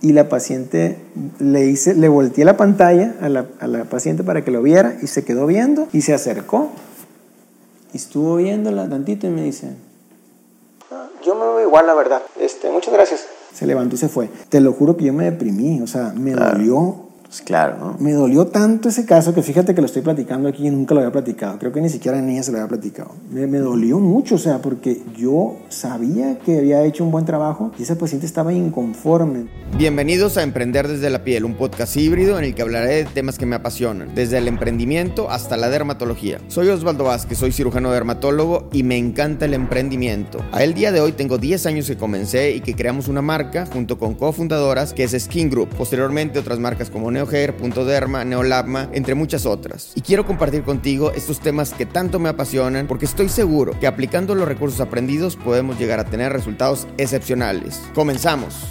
y la paciente le hice, le volteé la pantalla a la, a la paciente para que lo viera y se quedó viendo y se acercó y estuvo viéndola tantito y me dice, "Ah, yo me veo igual la verdad, este, muchas gracias. Se levantó y se fue. Te lo juro que yo me deprimí, o sea, me Claro. dolió Pues claro, ¿no? me dolió tanto ese caso que fíjate que lo estoy platicando aquí y nunca lo había platicado. Creo que ni siquiera ni ella se lo había platicado. Me, me dolió mucho, o sea, porque yo sabía que había hecho un buen trabajo y ese paciente estaba inconforme. Bienvenidos a Emprender desde la piel, un podcast híbrido en el que hablaré de temas que me apasionan, desde el emprendimiento hasta la dermatología. Soy Osvaldo Vázquez, soy cirujano dermatólogo y me encanta el emprendimiento. A el día de hoy tengo 10 años que comencé y que creamos una marca junto con cofundadoras que es Skin Group. Posteriormente otras marcas como NeoHair, Punto Derma, Neolabma, entre muchas otras. Y quiero compartir contigo estos temas que tanto me apasionan porque estoy seguro que aplicando los recursos aprendidos podemos llegar a tener resultados excepcionales. Comenzamos.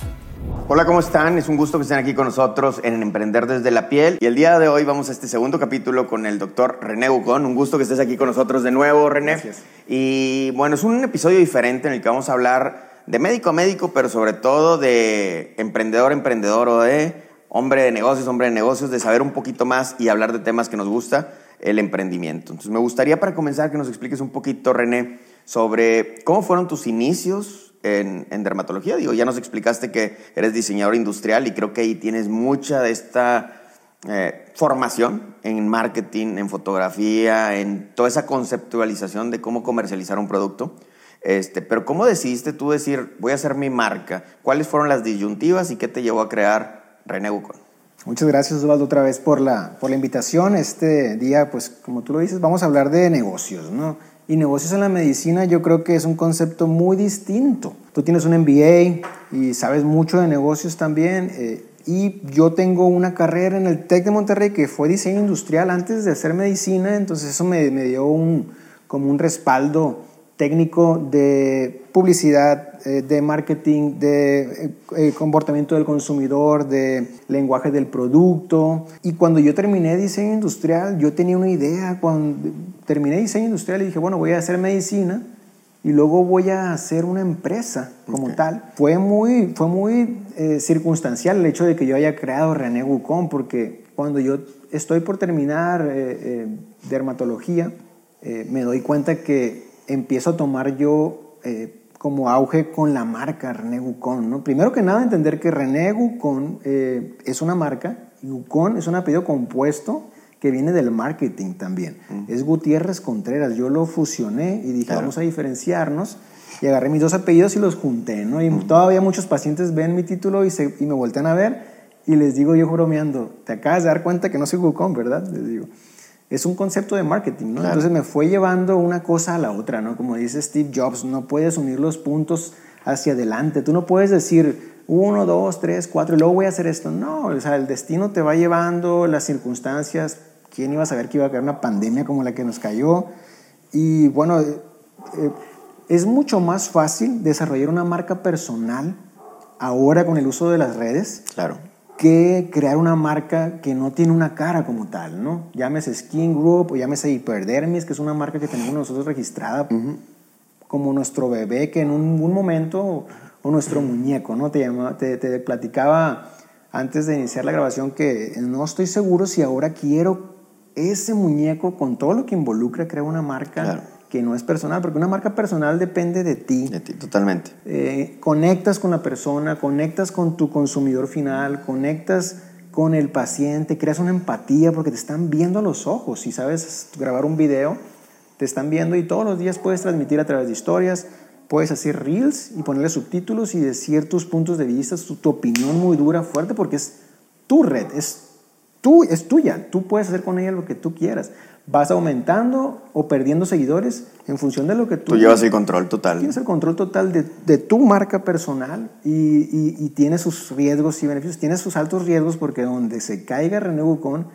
Hola, ¿cómo están? Es un gusto que estén aquí con nosotros en Emprender desde la piel. Y el día de hoy vamos a este segundo capítulo con el doctor René Bucón. Un gusto que estés aquí con nosotros de nuevo, René. Gracias. Y bueno, es un episodio diferente en el que vamos a hablar de médico a médico, pero sobre todo de emprendedor a emprendedor o de hombre de negocios, hombre de negocios, de saber un poquito más y hablar de temas que nos gusta, el emprendimiento. Entonces me gustaría para comenzar que nos expliques un poquito, René, sobre cómo fueron tus inicios en, dermatología. Digo, ya nos explicaste que eres diseñador industrial y creo que ahí tienes mucha de esta eh, formación en marketing, en fotografía, en toda esa conceptualización de cómo comercializar un producto. Este, pero ¿cómo decidiste tú decir, voy a hacer mi marca? ¿Cuáles fueron las disyuntivas y qué te llevó a crear René Bucón? Muchas gracias Osvaldo otra vez por la, por la invitación. Este día, pues como tú lo dices, vamos a hablar de negocios, ¿no? Y negocios en la medicina yo creo que es un concepto muy distinto. Tú tienes un MBA y sabes mucho de negocios también. eh, y yo tengo una carrera en el TEC de Monterrey que fue diseño industrial antes de hacer medicina, entonces eso me, me dio un, como un respaldo técnico de publicidad, eh, de marketing, de eh, eh, comportamiento del consumidor, de lenguaje del producto. Y cuando yo terminé diseño industrial, yo tenía una idea. Cuando terminé diseño industrial y dije, bueno, voy a hacer medicina y luego voy a hacer una empresa como tal. Fue muy, fue muy eh, circunstancial el hecho de que yo haya creado René Bucón, porque cuando yo estoy por terminar eh, eh, dermatología, eh, me doy cuenta que empiezo a tomar yo eh, como auge con la marca René Gucón. ¿no? Primero que nada, entender que René Gucón eh, es una marca y Gucón es un apellido compuesto que viene del marketing también. Es Gutiérrez Contreras. Yo lo fusioné y dije, Claro. vamos a diferenciarnos. Y agarré mis dos apellidos y los junté. ¿no? Y todavía muchos pacientes ven mi título y, se, y me voltean a ver y les digo yo bromeando, te acabas de dar cuenta que no soy Gucón, ¿verdad? Les digo es un concepto de marketing, ¿no? Claro. Entonces me fue llevando una cosa a la otra, ¿no? Como dice Steve Jobs, no puedes unir los puntos hacia adelante. Tú no puedes decir uno, dos, tres, cuatro y luego voy a hacer esto. No, o sea, el destino te va llevando, las circunstancias. ¿Quién iba a saber que iba a caer una pandemia como la que nos cayó? Y bueno, eh, eh, es mucho más fácil desarrollar una marca personal ahora con el uso de las redes Claro. Que crear una marca que no tiene una cara como tal, ¿no? Llámese Skin Group o llámese Hyperdermis, que es una marca que tenemos nosotros registrada como nuestro bebé, que en un, un momento, o nuestro muñeco, ¿no? Te, llama- te, te platicaba antes de iniciar la grabación que no estoy seguro si ahora quiero ese muñeco con todo lo que involucra crear una marca Claro. Que no es personal, porque una marca personal depende de ti. De ti, totalmente. Eh, conectas con la persona, conectas con tu consumidor final, conectas con el paciente, creas una empatía porque te están viendo a los ojos. Si sabes grabar un video, te están viendo y todos los días puedes transmitir a través de historias, puedes hacer reels y ponerle subtítulos y decir tus puntos de vista, tu, tu opinión muy dura, fuerte, porque es tu red, es, tú, es tuya. Tú puedes hacer con ella lo que tú quieras. Vas aumentando o perdiendo seguidores en función de lo que tú, Tú llevas el control total. Tienes el control total de, de tu marca personal y, y, y tiene sus riesgos y beneficios. Tiene sus altos riesgos porque donde se caiga René Bucón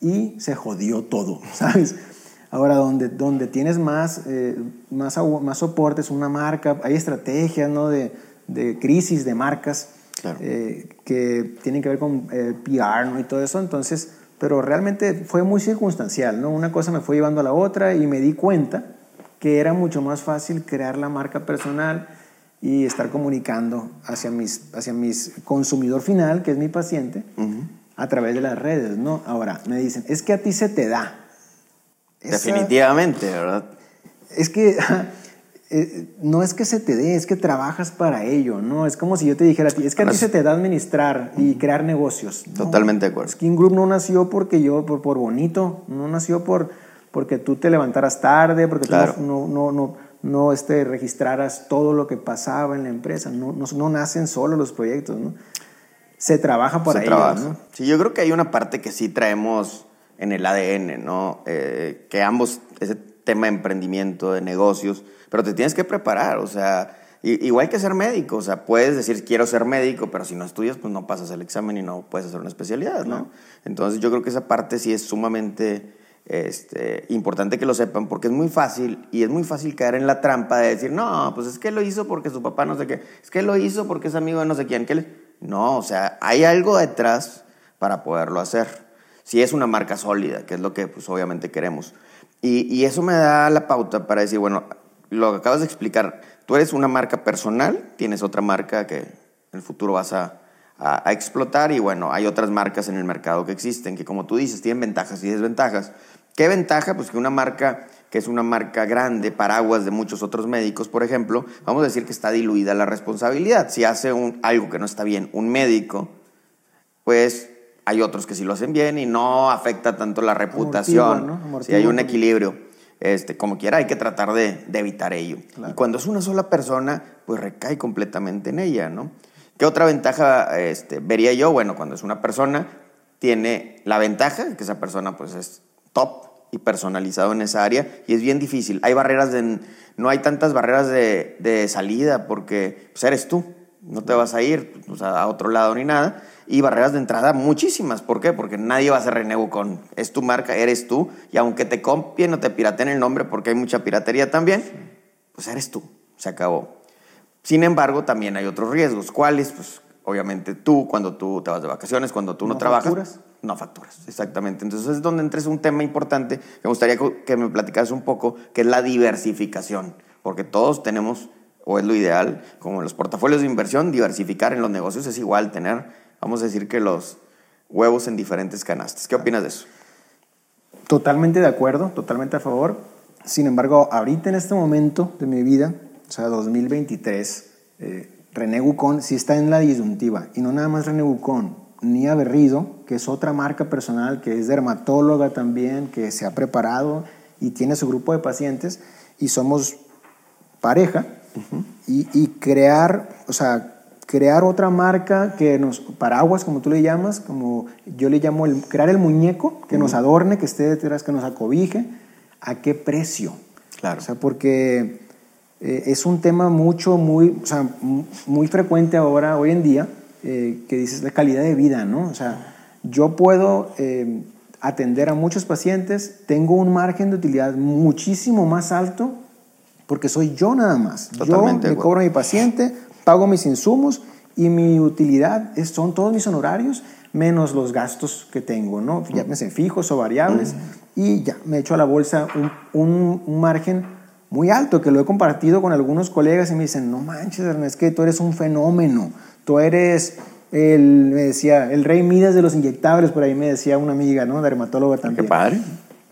y se jodió todo, ¿sabes? Ahora, donde, donde tienes más, eh, más, más soporte es una marca, hay estrategias ¿no? de, de crisis de marcas Claro. eh, que tienen que ver con eh, PR ¿no? y todo eso. Entonces, pero realmente fue muy circunstancial, ¿no? Una cosa me fue llevando a la otra y me di cuenta que era mucho más fácil crear la marca personal y estar comunicando hacia mis, hacia mis consumidor final, que es mi paciente, a través de las redes, ¿no? Ahora, me dicen, es que a ti se te da. Definitivamente, ¿verdad? Es que eh, no es que se te dé, es que trabajas para ello, ¿no? Es como si yo te dijera a ti, es que a ti se te da administrar y crear negocios. Totalmente de acuerdo. Skin Group no nació porque yo, por, por bonito, no nació por, porque tú te levantaras tarde, porque tú no, no, no no este, registraras todo lo que pasaba en la empresa. No, no, nacen solo los proyectos, ¿no? Se trabaja por ahí. ¿no? Sí, yo creo que hay una parte que sí traemos en el ADN, ¿no? Eh, que ambos, ese tema de emprendimiento, de negocios, pero te tienes que preparar, o sea, igual que ser médico, o sea, puedes decir quiero ser médico, pero si no estudias, pues no pasas el examen y no puedes hacer una especialidad, ¿no? Entonces yo creo que esa parte sí es sumamente este, importante que lo sepan porque es muy fácil y es muy fácil caer en la trampa de decir, no, pues es que lo hizo porque su papá no sé qué, es que lo hizo porque es amigo de no sé quién. No, o sea, hay algo detrás para poderlo hacer. Si es una marca sólida, que es lo que pues obviamente queremos. Y, eso me da la pauta para decir, bueno, lo que acabas de explicar, tú eres una marca personal, tienes otra marca que en el futuro vas a, a, explotar y bueno, hay otras marcas en el mercado que existen que como tú dices, tienen ventajas y desventajas. ¿Qué ventaja? Pues que una marca que es una marca grande, paraguas de muchos otros médicos, por ejemplo, vamos a decir que está diluida la responsabilidad. Si hace un, algo que no está bien un médico, pues hay otros que sí lo hacen bien y no afecta tanto la reputación. Si hay un equilibrio. Este, como quiera, hay que tratar de, evitar ello. Y cuando es una sola persona, pues recae completamente en ella, ¿no? ¿Qué otra ventaja este, vería yo? Bueno, cuando es una persona, tiene la ventaja que esa persona pues es top y personalizado en esa área y es bien difícil. Hay barreras de, no hay tantas barreras de, de salida porque pues eres tú, no te vas a ir pues, a otro lado ni nada. Y barreras de entrada muchísimas. ¿Por qué? Porque nadie va a hacer renego con, es tu marca, eres tú. Y aunque te copien o te piraten el nombre, porque hay mucha piratería también, pues eres tú. Se acabó. Sin embargo, también hay otros riesgos. ¿Cuáles? Pues obviamente tú, cuando tú te vas de vacaciones, cuando tú no, trabajas. Facturas. No facturas, exactamente. Entonces es donde entres un tema importante me gustaría que me platicaras un poco, que es la diversificación. Porque todos tenemos, o es lo ideal, como en los portafolios de inversión, diversificar en los negocios es igual tener, vamos a decir que los huevos en diferentes canastas. ¿Qué opinas de eso? Totalmente de acuerdo, totalmente a favor. Sin embargo, ahorita en este momento de mi vida, o sea, 2023, eh, René Gucón sí está en la disyuntiva. Y no nada más René Gucón, Nia Berrido, que es otra marca personal, que es dermatóloga también, que se ha preparado y tiene su grupo de pacientes. Y somos pareja. y, crear, o sea, crear otra marca que nos, paraguas, como tú le llamas, como yo le llamo, el, crear el muñeco que nos adorne, que esté detrás, que nos acobije. ¿A qué precio? Claro. O sea, porque eh, es un tema mucho, muy, o sea, muy frecuente ahora, hoy en día, eh, que dices la calidad de vida, ¿no? O sea, yo puedo eh, atender a muchos pacientes, tengo un margen de utilidad muchísimo más alto porque soy yo nada más. Totalmente yo me cobro a mi paciente, pago mis insumos y mi utilidad es, son todos mis honorarios menos los gastos que tengo, ¿no? Ya me sé fijos o variables y ya me echo a la bolsa un, un, un margen muy alto, que lo he compartido con algunos colegas y me dicen, no manches, es que tú eres un fenómeno, tú eres el, me decía, el rey Midas de los inyectables, por ahí me decía una amiga, ¿no? Dermatóloga también. Qué padre.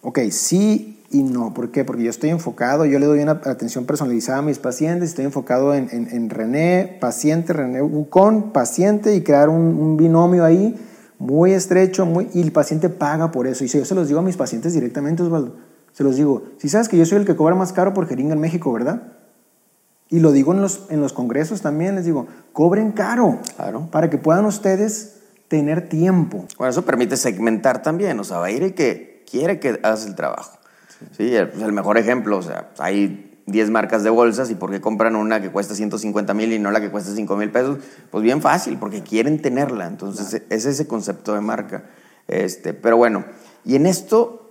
Ok, sí y no, ¿por qué? Porque yo estoy enfocado, yo le doy una atención personalizada a mis pacientes, estoy enfocado en, en, René, paciente, René con paciente y crear un, un, binomio ahí muy estrecho, muy, y el paciente paga por eso. Y si yo se los digo a mis pacientes directamente, Osvaldo, se los digo, si sabes que yo soy el que cobra más caro por jeringa en México, ¿verdad? Y lo digo en los, en los congresos también, les digo, cobren caro. Claro. Para que puedan ustedes tener tiempo. Bueno, eso permite segmentar también, o sea, va a ir el que quiere que hagas el trabajo. Sí, pues, el mejor ejemplo, o sea, hay 10 marcas de bolsas y ¿por qué compran una que cuesta 150 mil y no la que cuesta 5 mil pesos? Pues bien fácil, porque quieren tenerla. Entonces, es ese concepto de marca. Este, pero bueno, y en esto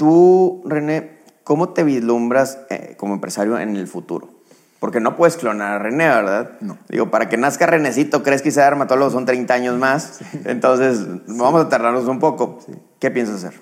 Tú, René, ¿cómo te vislumbras eh, como empresario en el futuro? Porque no puedes clonar a René, ¿verdad? No. Digo, para que nazca Renecito, crees que sea dermatólogo son 30 años más. Entonces, vamos a tardarnos un poco. ¿Qué piensas hacer?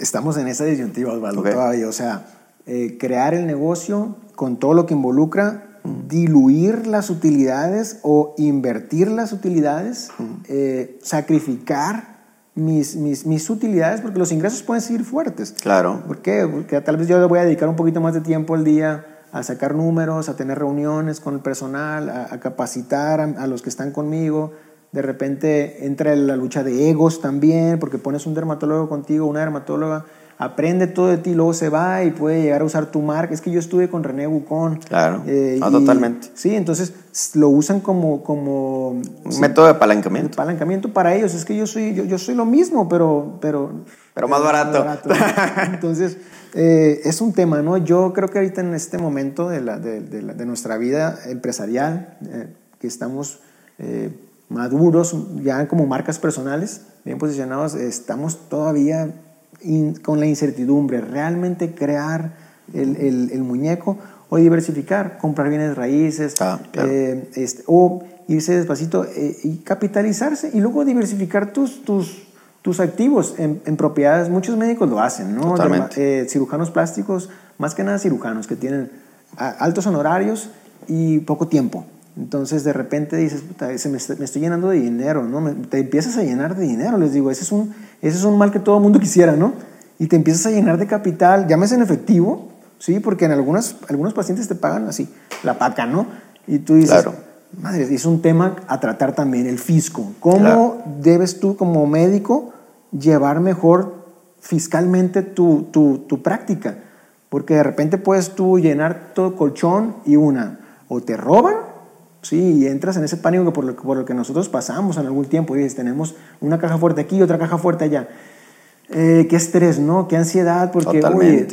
Estamos en esa disyuntiva, Osvaldo, todavía. O sea, eh, crear el negocio con todo lo que involucra diluir las utilidades o invertir las utilidades, eh, sacrificar mis, mis, mis, utilidades, porque los ingresos pueden seguir fuertes. Claro. ¿Por qué? Porque tal vez yo le voy a dedicar un poquito más de tiempo al día a sacar números, a tener reuniones con el personal, a, capacitar a, los que están conmigo. De repente entra la lucha de egos también, porque pones un dermatólogo contigo, una dermatóloga, aprende todo de ti, luego se va y puede llegar a usar tu marca. Es que yo estuve con René Bucón. Claro, eh, totalmente. Sí, entonces lo usan como... como un método de apalancamiento. apalancamiento para ellos. Es que yo soy, yo, yo soy lo mismo, pero... Pero, pero más barato. entonces, eh, es un tema, ¿no? Yo creo que ahorita en este momento de, la, de, de, nuestra vida empresarial, eh, que estamos maduros, ya como marcas personales, bien posicionados, estamos todavía con la incertidumbre, realmente crear el, el, muñeco o diversificar, comprar bienes raíces ah, eh, este, o irse despacito eh, y capitalizarse y luego diversificar tus, tus, tus activos en, en, propiedades. Muchos médicos lo hacen, ¿no? Eh, cirujanos plásticos, más que nada cirujanos que tienen altos honorarios y poco tiempo. Entonces de repente dices, se me, estoy llenando de dinero, ¿no? te empiezas a llenar de dinero, les digo, ese es, un, ese es un mal que todo el mundo quisiera, ¿no? Y te empiezas a llenar de capital, llames en efectivo, ¿sí? Porque en algunas, algunos pacientes te pagan así, la paca, ¿no? Y tú dices, claro. madre, es un tema a tratar también, el fisco. ¿Cómo debes tú como médico llevar mejor fiscalmente tu, tu, tu práctica? Porque de repente puedes tú llenar todo colchón y una, o te roban Sí, y entras en ese pánico por lo, por lo que nosotros pasamos en algún tiempo. Y dices, tenemos una caja fuerte aquí, otra caja fuerte allá. Eh, qué estrés, ¿no? Qué ansiedad, porque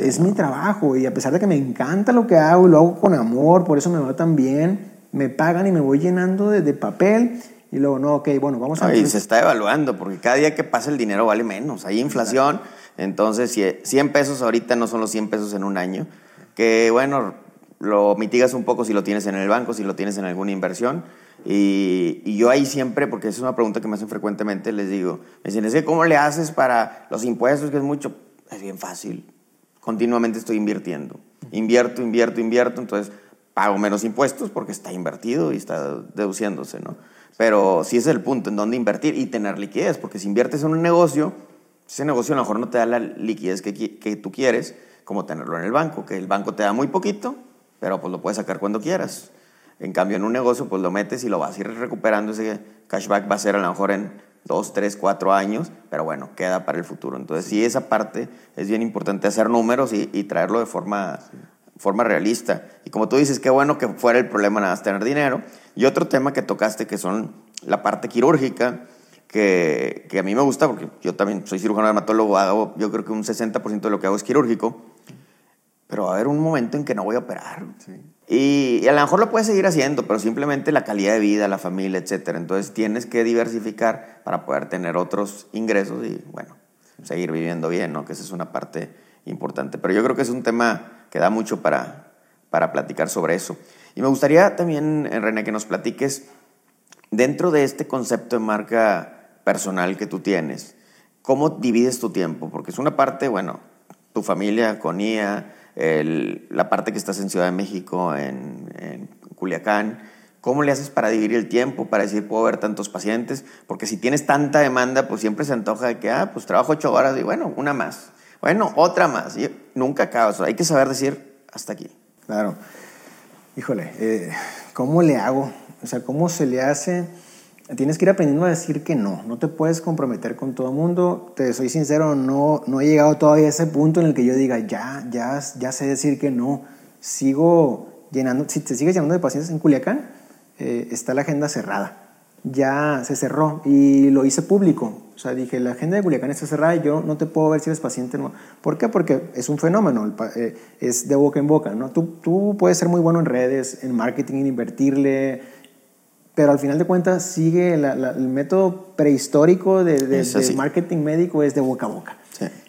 es mi trabajo y a pesar de que me encanta lo que hago y lo hago con amor, por eso me va tan bien, me pagan y me voy llenando de, papel y luego, no, ok, bueno, vamos a... Y se está evaluando, porque cada día que pasa el dinero vale menos, hay inflación, entonces 100 pesos ahorita no son los 100 pesos en un año, que bueno, lo mitigas un poco si lo tienes en el banco, si lo tienes en alguna inversión. Y, yo ahí siempre, porque es una pregunta que me hacen frecuentemente, les digo, me dicen, es que ¿cómo le haces para los impuestos? Que es mucho. Es bien fácil. Continuamente estoy invirtiendo. Invierto, invierto, invierto. Entonces pago menos impuestos porque está invertido y está deduciéndose, ¿no? Pero sí es el punto en donde invertir y tener liquidez, porque si inviertes en un negocio, ese negocio a lo mejor no te da la liquidez que, que tú quieres, como tenerlo en el banco, que el banco te da muy poquito pero pues lo puedes sacar cuando quieras. En cambio, en un negocio, pues lo metes y lo vas a ir recuperando. Ese cashback va a ser a lo mejor en dos, tres, cuatro años, pero bueno, queda para el futuro. Entonces, sí, esa parte es bien importante hacer números y, traerlo de forma, forma realista. Y como tú dices, qué bueno que fuera el problema nada más tener dinero. Y otro tema que tocaste, que son la parte quirúrgica, que, que a mí me gusta, porque yo también soy cirujano dermatólogo, hago, yo creo que un 60% de lo que hago es quirúrgico pero va a haber un momento en que no voy a operar. Y, a lo mejor lo puedes seguir haciendo, pero simplemente la calidad de vida, la familia, etc. Entonces tienes que diversificar para poder tener otros ingresos y, bueno, seguir viviendo bien, ¿no? Que esa es una parte importante. Pero yo creo que es un tema que da mucho para, para platicar sobre eso. Y me gustaría también, eh, René, que nos platiques dentro de este concepto de marca personal que tú tienes, ¿cómo divides tu tiempo? Porque es una parte, bueno, tu familia con IA, la parte que estás en Ciudad de México, en, Culiacán, ¿cómo le haces para dividir el tiempo, para decir, puedo ver tantos pacientes? Porque si tienes tanta demanda, pues siempre se antoja de que, ah, pues trabajo ocho horas y bueno, una más. Bueno, otra más. Y nunca acabas. hay que saber decir hasta aquí. Claro. Híjole, eh, ¿cómo le hago? O sea, ¿cómo se le hace? Tienes que ir aprendiendo a decir que no. No te puedes comprometer con todo el mundo. Te soy sincero, no, no he llegado todavía a ese punto en el que yo diga, ya, ya, ya sé decir que no. Sigo llenando, si te sigues llenando de pacientes en Culiacán, eh, está la agenda cerrada. Ya se cerró y lo hice público. O sea, dije, la agenda de Culiacán está cerrada y yo no te puedo ver si eres paciente o no. ¿Por qué? Porque es un fenómeno, eh, es de boca en boca. ¿no? Tú, tú puedes ser muy bueno en redes, en marketing, en invertirle, pero al final de cuentas sigue el método prehistórico de, marketing médico es de boca a boca.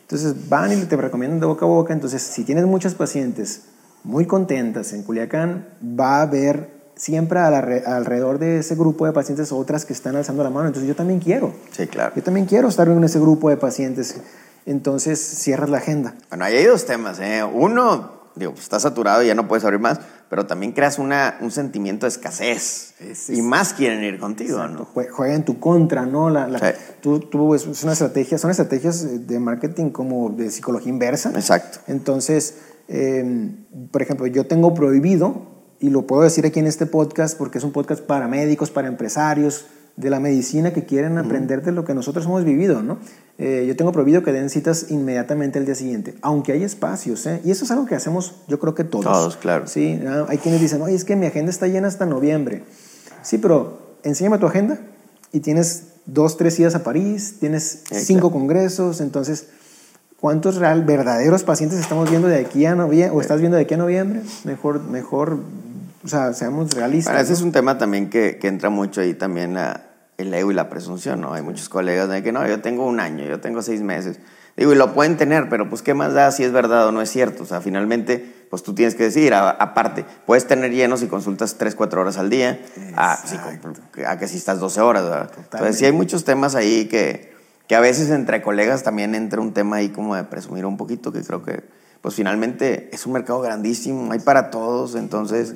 Entonces van y te recomiendan de boca a boca. Entonces, si tienes muchas pacientes muy contentas en Culiacán, va a haber siempre alrededor de ese grupo de pacientes otras que están alzando la mano. Entonces, yo también quiero. Sí, claro. Yo también quiero estar en ese grupo de pacientes. Entonces, cierras la agenda. Bueno, ahí hay dos temas. ¿eh? Uno, digo, pues, está saturado y ya no puedes abrir más. Pero también creas una, un sentimiento de escasez. y más quieren ir contigo, ¿no? Juega en tu contra, ¿no? La, tú, tú, es una estrategia, son estrategias de marketing como de psicología inversa. Exacto. Entonces, em, por ejemplo, yo tengo prohibido, y lo puedo decir aquí en este podcast porque es un podcast para médicos, para empresarios, de la medicina que quieren aprender de lo que nosotros hemos vivido, ¿no? Eh, yo tengo prohibido que den citas inmediatamente el día siguiente, aunque hay espacios, ¿eh? Y eso es algo que hacemos, yo creo que todos. Todos, claro. Sí, hay quienes dicen, oye, es que mi agenda está llena hasta noviembre. Sí, pero enséñame tu agenda y tienes dos, tres días a París, tienes cinco congresos, entonces, ¿cuántos real, verdaderos pacientes estamos viendo de aquí a noviembre, o estás viendo de aquí a noviembre? Mejor, mejor, o sea, seamos realistas. ese es un tema también que, que entra mucho ahí también a el ego y la presunción, ¿no? Hay muchos colegas de que no, yo tengo un año, yo tengo seis meses. Digo, y lo pueden tener, pero pues qué más da si es verdad o no es cierto. O sea, finalmente, pues tú tienes que decir, aparte, puedes tener llenos y consultas tres, cuatro horas al día, a, a, que si estás 12 horas, ¿verdad? Entonces sí hay muchos temas ahí que, que a veces entre colegas también entra un tema ahí como de presumir un poquito, que creo que, pues finalmente es un mercado grandísimo, hay para todos, entonces,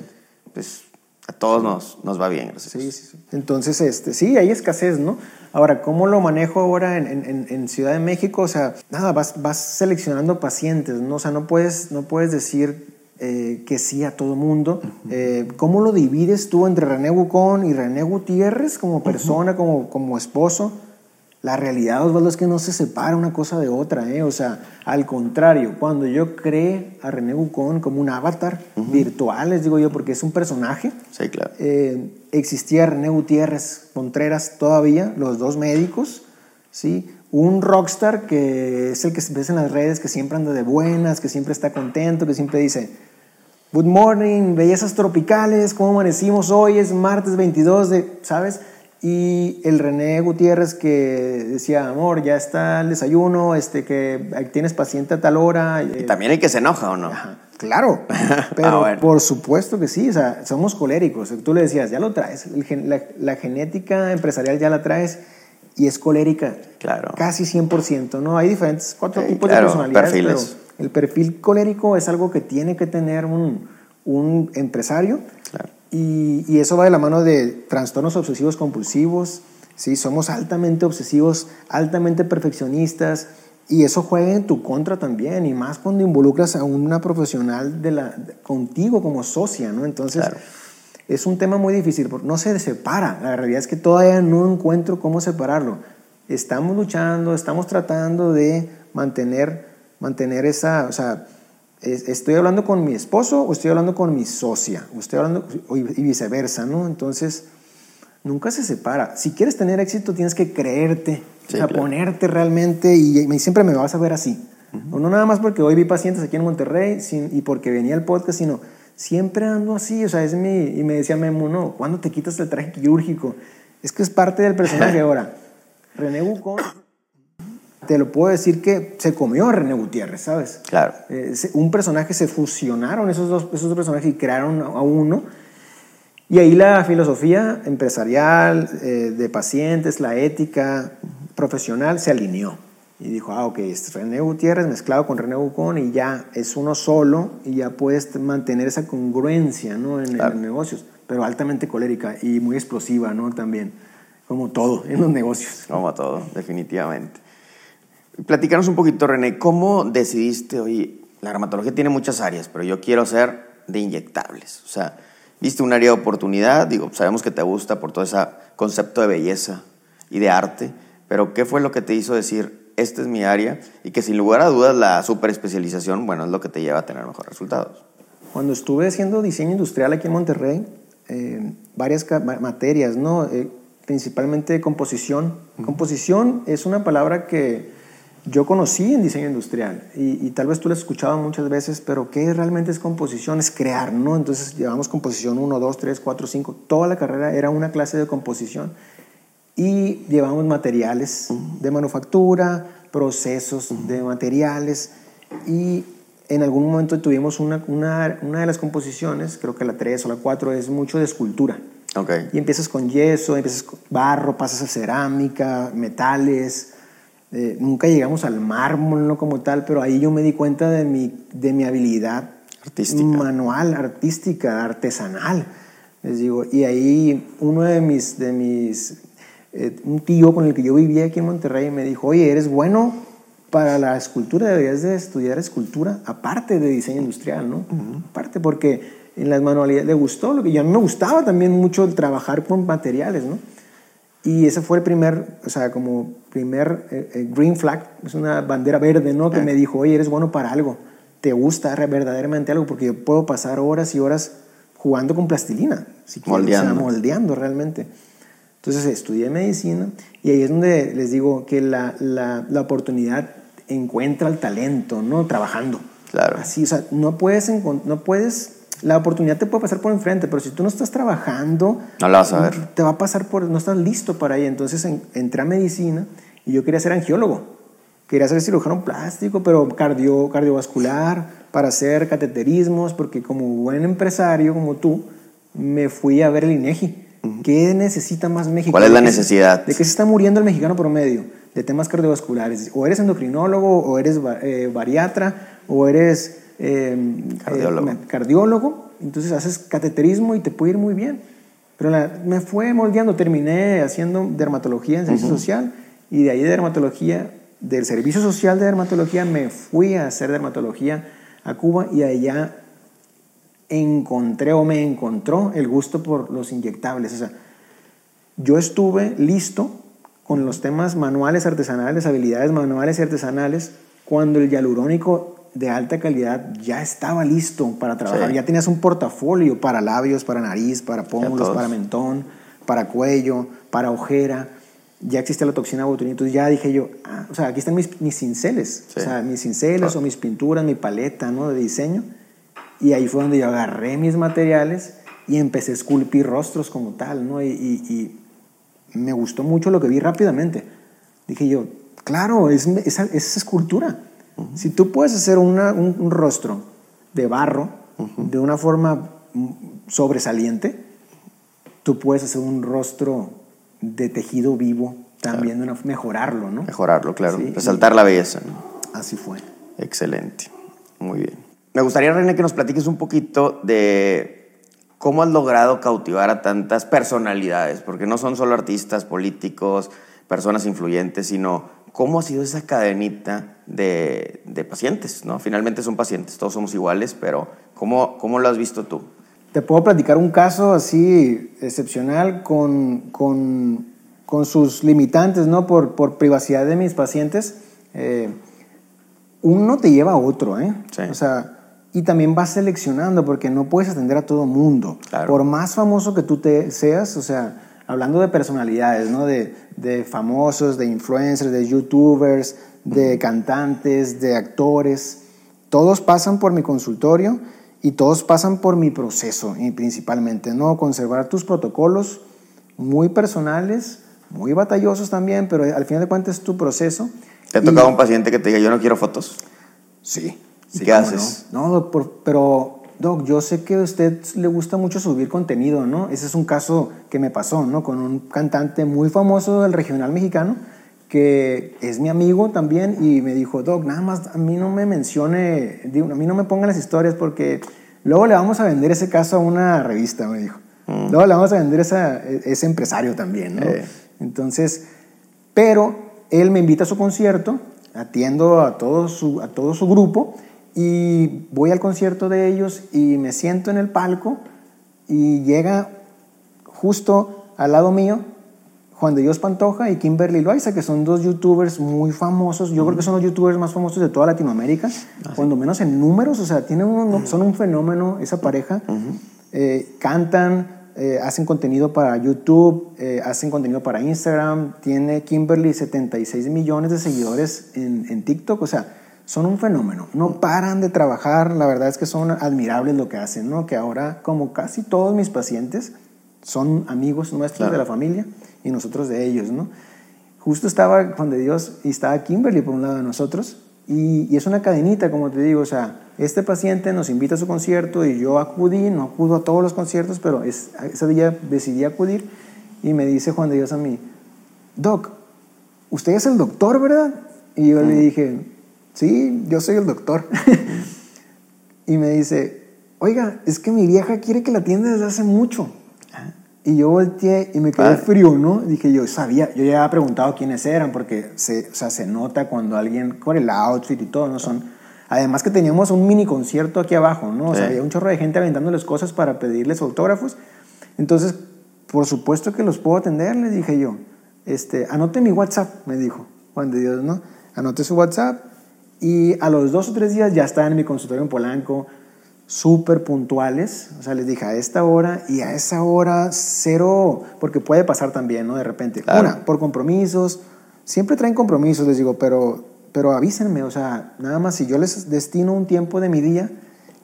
pues a todos nos, nos va bien, gracias. Sí, sí, sí. Entonces, este, sí, hay escasez, ¿no? Ahora, ¿cómo lo manejo ahora en, en, en Ciudad de México? O sea, nada, vas, vas, seleccionando pacientes, ¿no? O sea, no puedes, no puedes decir eh, que sí a todo mundo. Eh, ¿Cómo lo divides tú entre René Bucón y René Gutiérrez como persona, como, como esposo? La realidad, Osvaldo, es que no se separa una cosa de otra, ¿eh? O sea, al contrario, cuando yo creé a René Bucón como un avatar virtual, les digo yo, porque es un personaje. Sí, claro. Eh, existía René Gutiérrez Contreras todavía, los dos médicos, ¿sí? Un rockstar que es el que ves en las redes, que siempre anda de buenas, que siempre está contento, que siempre dice, Good morning, bellezas tropicales, ¿cómo amanecimos hoy? Es martes 22 de, ¿sabes? Y el René Gutiérrez que decía, amor, ya está el desayuno, este, que tienes paciente a tal hora. Y eh, también hay que se enoja o no. claro, pero ah, por supuesto que sí, o sea, somos coléricos. Tú le decías, ya lo traes, la, genética empresarial ya la traes y es colérica. Claro. Casi 100%, ¿no? Hay diferentes, cuatro tipos de personalidades, perfiles. pero el perfil colérico es algo que tiene que tener un, un empresario. Claro y, eso va de la mano de trastornos obsesivos compulsivos, ¿sí? somos altamente obsesivos, altamente perfeccionistas, y eso juega en tu contra también, y más cuando involucras a una profesional de la, contigo como socia, ¿no? Entonces, es un tema muy difícil, porque no se separa. La realidad es que todavía no encuentro cómo separarlo. Estamos luchando, estamos tratando de mantener, mantener esa, o sea, estoy hablando con mi esposo o estoy hablando con mi socia, o estoy hablando y viceversa, ¿no? Entonces, nunca se separa. Si quieres tener éxito, tienes que creerte, o ponerte realmente y, siempre me vas a ver así. No nada más porque hoy vi pacientes aquí en Monterrey y porque venía el podcast, sino siempre ando así, o sea, es mi, y me decía Memo, no, ¿cuándo te quitas el traje quirúrgico? Es que es parte del personaje ahora. René Bucón te lo puedo decir que se comió a René Gutiérrez, ¿sabes? Claro. Eh, un personaje, se fusionaron esos dos, esos dos personajes y crearon a uno. Y ahí la filosofía empresarial, eh, de pacientes, la ética profesional se alineó. Y dijo, ah, ok, es René Gutiérrez mezclado con René Bucón y ya es uno solo y ya puedes mantener esa congruencia ¿no? en, en los negocios, pero altamente colérica y muy explosiva ¿no? también, como todo en los negocios. Como todo, definitivamente. Platícanos un poquito, René, ¿cómo decidiste, oye, la dermatología tiene muchas áreas, pero yo quiero ser de inyectables? O sea, viste un área de oportunidad, digo, sabemos que te gusta por todo ese concepto de belleza y de arte, pero ¿qué fue lo que te hizo decir, esta es mi área? Y que sin lugar a dudas la super especialización, bueno, es lo que te lleva a tener mejores resultados. Cuando estuve haciendo diseño industrial aquí en Monterrey, eh, varias materias, ¿no? Eh, principalmente composición. Composición es una palabra que yo conocí en diseño industrial y, tal vez tú lo has escuchado muchas veces, pero ¿qué realmente es composición? Es crear, ¿no? Entonces llevamos composición 1, 2, 3, 4, 5. Toda la carrera era una clase de composición y llevamos materiales de manufactura, procesos de materiales y en algún momento tuvimos una, una, una, de las composiciones, creo que la 3 o la 4, es mucho de escultura. Okay. Y empiezas con yeso, empiezas con barro, pasas a cerámica, metales, eh, nunca llegamos al mármol, no como tal, pero ahí yo me di cuenta de mi, de mi habilidad Artística. manual, artística, artesanal. Les digo, y ahí uno de mis, de mis eh, un tío con el que yo vivía aquí en Monterrey me dijo, oye, eres bueno para la escultura, deberías de estudiar escultura, aparte de diseño industrial, ¿no? Aparte, porque en las manualidades le gustó, lo que y a mí me gustaba también mucho el trabajar con materiales, ¿no? Y ese fue el primer, o sea, como primer eh, eh, green flag, es una bandera verde, ¿no? Que me dijo, oye, eres bueno para algo, te gusta verdaderamente algo, porque yo puedo pasar horas y horas jugando con plastilina, si Moldeando. o sea, moldeando realmente. Entonces estudié medicina y ahí es donde les digo que la, la, la oportunidad encuentra el talento, ¿no? Trabajando. Claro. Así, o sea, no puedes, no puedes, la oportunidad te puede pasar por enfrente, pero si tú no estás trabajando, No la vas a ver. te va a pasar por, no estás listo para ahí. Entonces en- entré a medicina y yo quería ser angiólogo. Quería ser cirujano plástico, pero cardio, cardiovascular, para hacer cateterismos, porque como buen empresario como tú, me fui a ver el INEGI. ¿Qué necesita más México? ¿Cuál es la ¿De qué se- necesidad? ¿De qué se está muriendo el mexicano promedio? De temas cardiovasculares. O eres endocrinólogo, o eres eh, bariatra, o eres eh, Cardiólogo. eh, cardiólogo. Entonces haces cateterismo y te puede ir muy bien. Pero la- me fue moldeando. Terminé haciendo dermatología en servicio social y de ahí de dermatología, del servicio social de dermatología, me fui a hacer dermatología a Cuba y allá encontré o me encontró el gusto por los inyectables. O sea, yo estuve listo con los temas manuales, artesanales, habilidades manuales y artesanales, cuando el hialurónico de alta calidad ya estaba listo para trabajar. Sí. Ya tenías un portafolio para labios, para nariz, para pómulos, para mentón, para cuello, para ojera. Ya existía la toxina botulinum. Entonces ya dije yo, ah, o sea, aquí están mis, mis cinceles. Sí. O sea, mis cinceles Claro. o mis pinturas, mi paleta ¿no? de diseño. Y ahí fue donde yo agarré mis materiales y empecé a esculpir rostros como tal, ¿no? Y, y- y me gustó mucho lo que vi rápidamente. Dije yo, claro, es, es, es escultura. Si tú puedes hacer una- un, un rostro de barro de una forma mm, sobresaliente, tú puedes hacer un rostro de tejido vivo también, de una- mejorarlo, ¿no? Mejorarlo, claro. Sí, Resaltar la belleza. ¿no? Así fue. Excelente. Muy bien. Me gustaría, René, que nos platiques un poquito de cómo has logrado cautivar a tantas personalidades, porque no son solo artistas, políticos, personas influyentes, sino cómo ha sido esa cadenita de, de pacientes, ¿no? Finalmente son pacientes, todos somos iguales, pero ¿cómo, cómo lo has visto tú? Te puedo platicar un caso así excepcional con, con, con sus limitantes, ¿no? Por, por privacidad de mis pacientes. Eh, uno te lleva a otro, ¿eh? Sí. O sea, y también vas seleccionando porque no puedes atender a todo mundo. Claro. Por más famoso que tú te seas, o sea, hablando de personalidades, ¿no? De, de famosos, de influencers, de youtubers, de cantantes, de actores, todos pasan por mi consultorio y todos pasan por mi proceso, y principalmente, ¿no? Conservar tus protocolos muy personales, muy batallosos también, pero al final de cuentas es tu proceso. ¿Te ha Y- tocado un paciente que te diga, yo no quiero fotos? Sí. ¿Y sí, qué haces? No, No, doc, por- pero, Doc, yo sé que a usted le gusta mucho subir contenido, ¿no? Ese es un caso que me pasó, ¿no? Con un cantante muy famoso del regional mexicano que es mi amigo también y me dijo, Doc, nada más a mí no me mencione, digo, a mí no me pongan las historias porque luego le vamos a vender ese caso a una revista, me dijo. Luego le vamos a vender esa, ese empresario también, ¿no? Eh. Entonces, pero él me invita a su concierto, atiendo a todo su, a todo su grupo y voy al concierto de ellos y me siento en el palco y llega justo al lado mío Juan de Dios Pantoja y Kimberly Loaiza, que son dos youtubers muy famosos. Yo creo que son los youtubers más famosos de toda Latinoamérica, cuando menos en números, o sea, tienen un- son un fenómeno esa pareja. Eh, cantan, eh, hacen contenido para YouTube, eh, hacen contenido para Instagram. Tiene Kimberly 76 millones de seguidores en, en TikTok, o sea, son un fenómeno. No paran de trabajar, la verdad es que son admirables lo que hacen, ¿no? Que ahora, como casi todos mis pacientes, son amigos nuestros Claro. de la familia y nosotros de ellos, ¿no? Justo estaba Juan de Dios y estaba Kimberly por un lado de nosotros y, y es una cadenita, como te digo, o sea, este paciente nos invita a su concierto y yo acudí, no acudo a todos los conciertos, pero es, ese día decidí acudir y me dice Juan de Dios a mí, Doc, usted es el doctor, ¿verdad? Y yo le dije, sí, yo soy el doctor. y me dice, oiga, es que mi vieja quiere que la atienda desde hace mucho. Y yo volteé y me quedé frío, ¿no? Dije, yo sabía, yo ya había preguntado quiénes eran, porque se, o sea, se nota cuando alguien, con el outfit y todo, ¿no? Son, además que teníamos un mini concierto aquí abajo, ¿no? O sea, había un chorro de gente aventándoles cosas para pedirles autógrafos. Entonces, por supuesto que los puedo atender, le dije yo. Este, anote mi WhatsApp, me dijo Juan de Dios, ¿no? Anote su WhatsApp y a los dos o tres días ya estaba en mi consultorio en Polanco súper puntuales, o sea, les dije a esta hora y a esa hora cero, porque puede pasar también, ¿no? De repente, una, por compromisos, siempre traen compromisos, les digo, pero, pero avísenme, o sea, nada más si yo les destino un tiempo de mi día,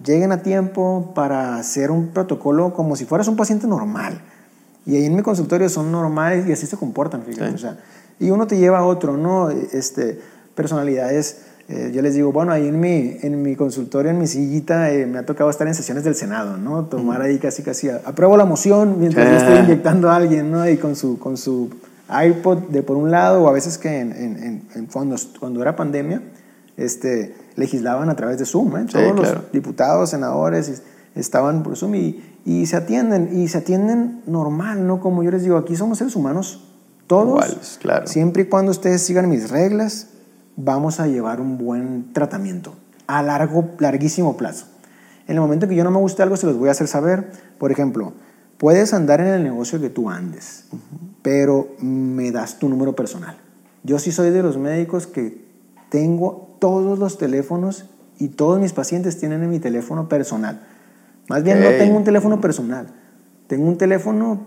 lleguen a tiempo para hacer un protocolo como si fueras un paciente normal. Y ahí en mi consultorio son normales y así se comportan, fíjate, o sea, y uno te lleva a otro, ¿no? Este, personalidades eh, yo les digo, bueno, ahí en mi, en mi consultorio, en mi sillita, eh, me ha tocado estar en sesiones del Senado, ¿no? Tomar ahí casi, casi, apruebo la moción mientras yo estoy inyectando a alguien, ¿no? Y con su, con su iPod de por un lado, o a veces que en, en, en fondos, cuando era pandemia, este, legislaban a través de Zoom, ¿eh? Todos los diputados, senadores estaban por Zoom y, y, se atienden, y se atienden normal, ¿no? Como yo les digo, aquí somos seres humanos, todos, claro. siempre y cuando ustedes sigan mis reglas, vamos a llevar un buen tratamiento a largo, larguísimo plazo. En el momento que yo no me guste algo, se los voy a hacer saber. Por ejemplo, puedes andar en el negocio que tú andes, pero me das tu número personal. Yo sí soy de los médicos que tengo todos los teléfonos y todos mis pacientes tienen en mi teléfono personal. Más bien no tengo un teléfono personal, tengo un teléfono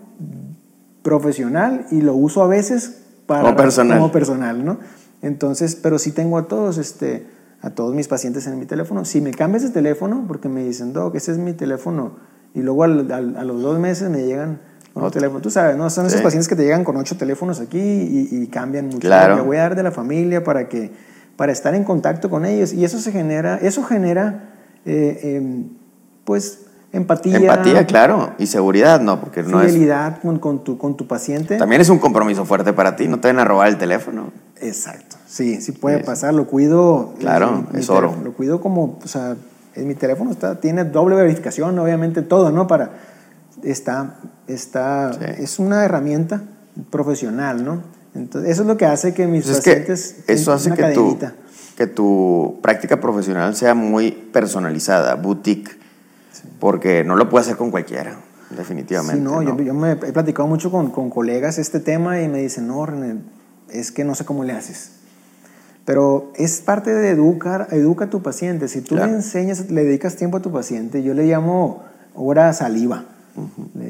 profesional y lo uso a veces para personal. como personal, ¿no? Entonces, pero sí tengo a todos, este, a todos mis pacientes en mi teléfono. Si me cambias de teléfono, porque me dicen, Doc, ese es mi teléfono, y luego a los dos meses me llegan otro teléfono. Tú sabes, ¿no? Son esos pacientes que te llegan con ocho teléfonos aquí y, cambian mucho. Claro. Me voy a dar de la familia para que para estar en contacto con ellos y eso se genera, eso genera, eh, em, pues empatía. Empatía, claro, y seguridad, ¿no? Porque no fidelidad con, con, tu, con tu paciente. También es un compromiso fuerte para ti, no te van a robar el teléfono. Exacto, sí, sí puede pasar, lo cuido. Claro, es, oro. Lo cuido como, o sea, en mi teléfono está, tiene doble verificación, obviamente todo, ¿no? Para, está, está, es una herramienta profesional, ¿no? Entonces, eso es lo que hace que mis pacientes... eso hace que tu, que tu práctica profesional sea muy personalizada, boutique, porque no lo puede hacer con cualquiera. Definitivamente. Sí, no, Yo, yo, me he platicado mucho con, con colegas este tema y me dicen, no, René, es que no sé cómo le haces. Pero es parte de educar, educa a tu paciente. Si tú le enseñas, le dedicas tiempo a tu paciente, yo le llamo hora saliva.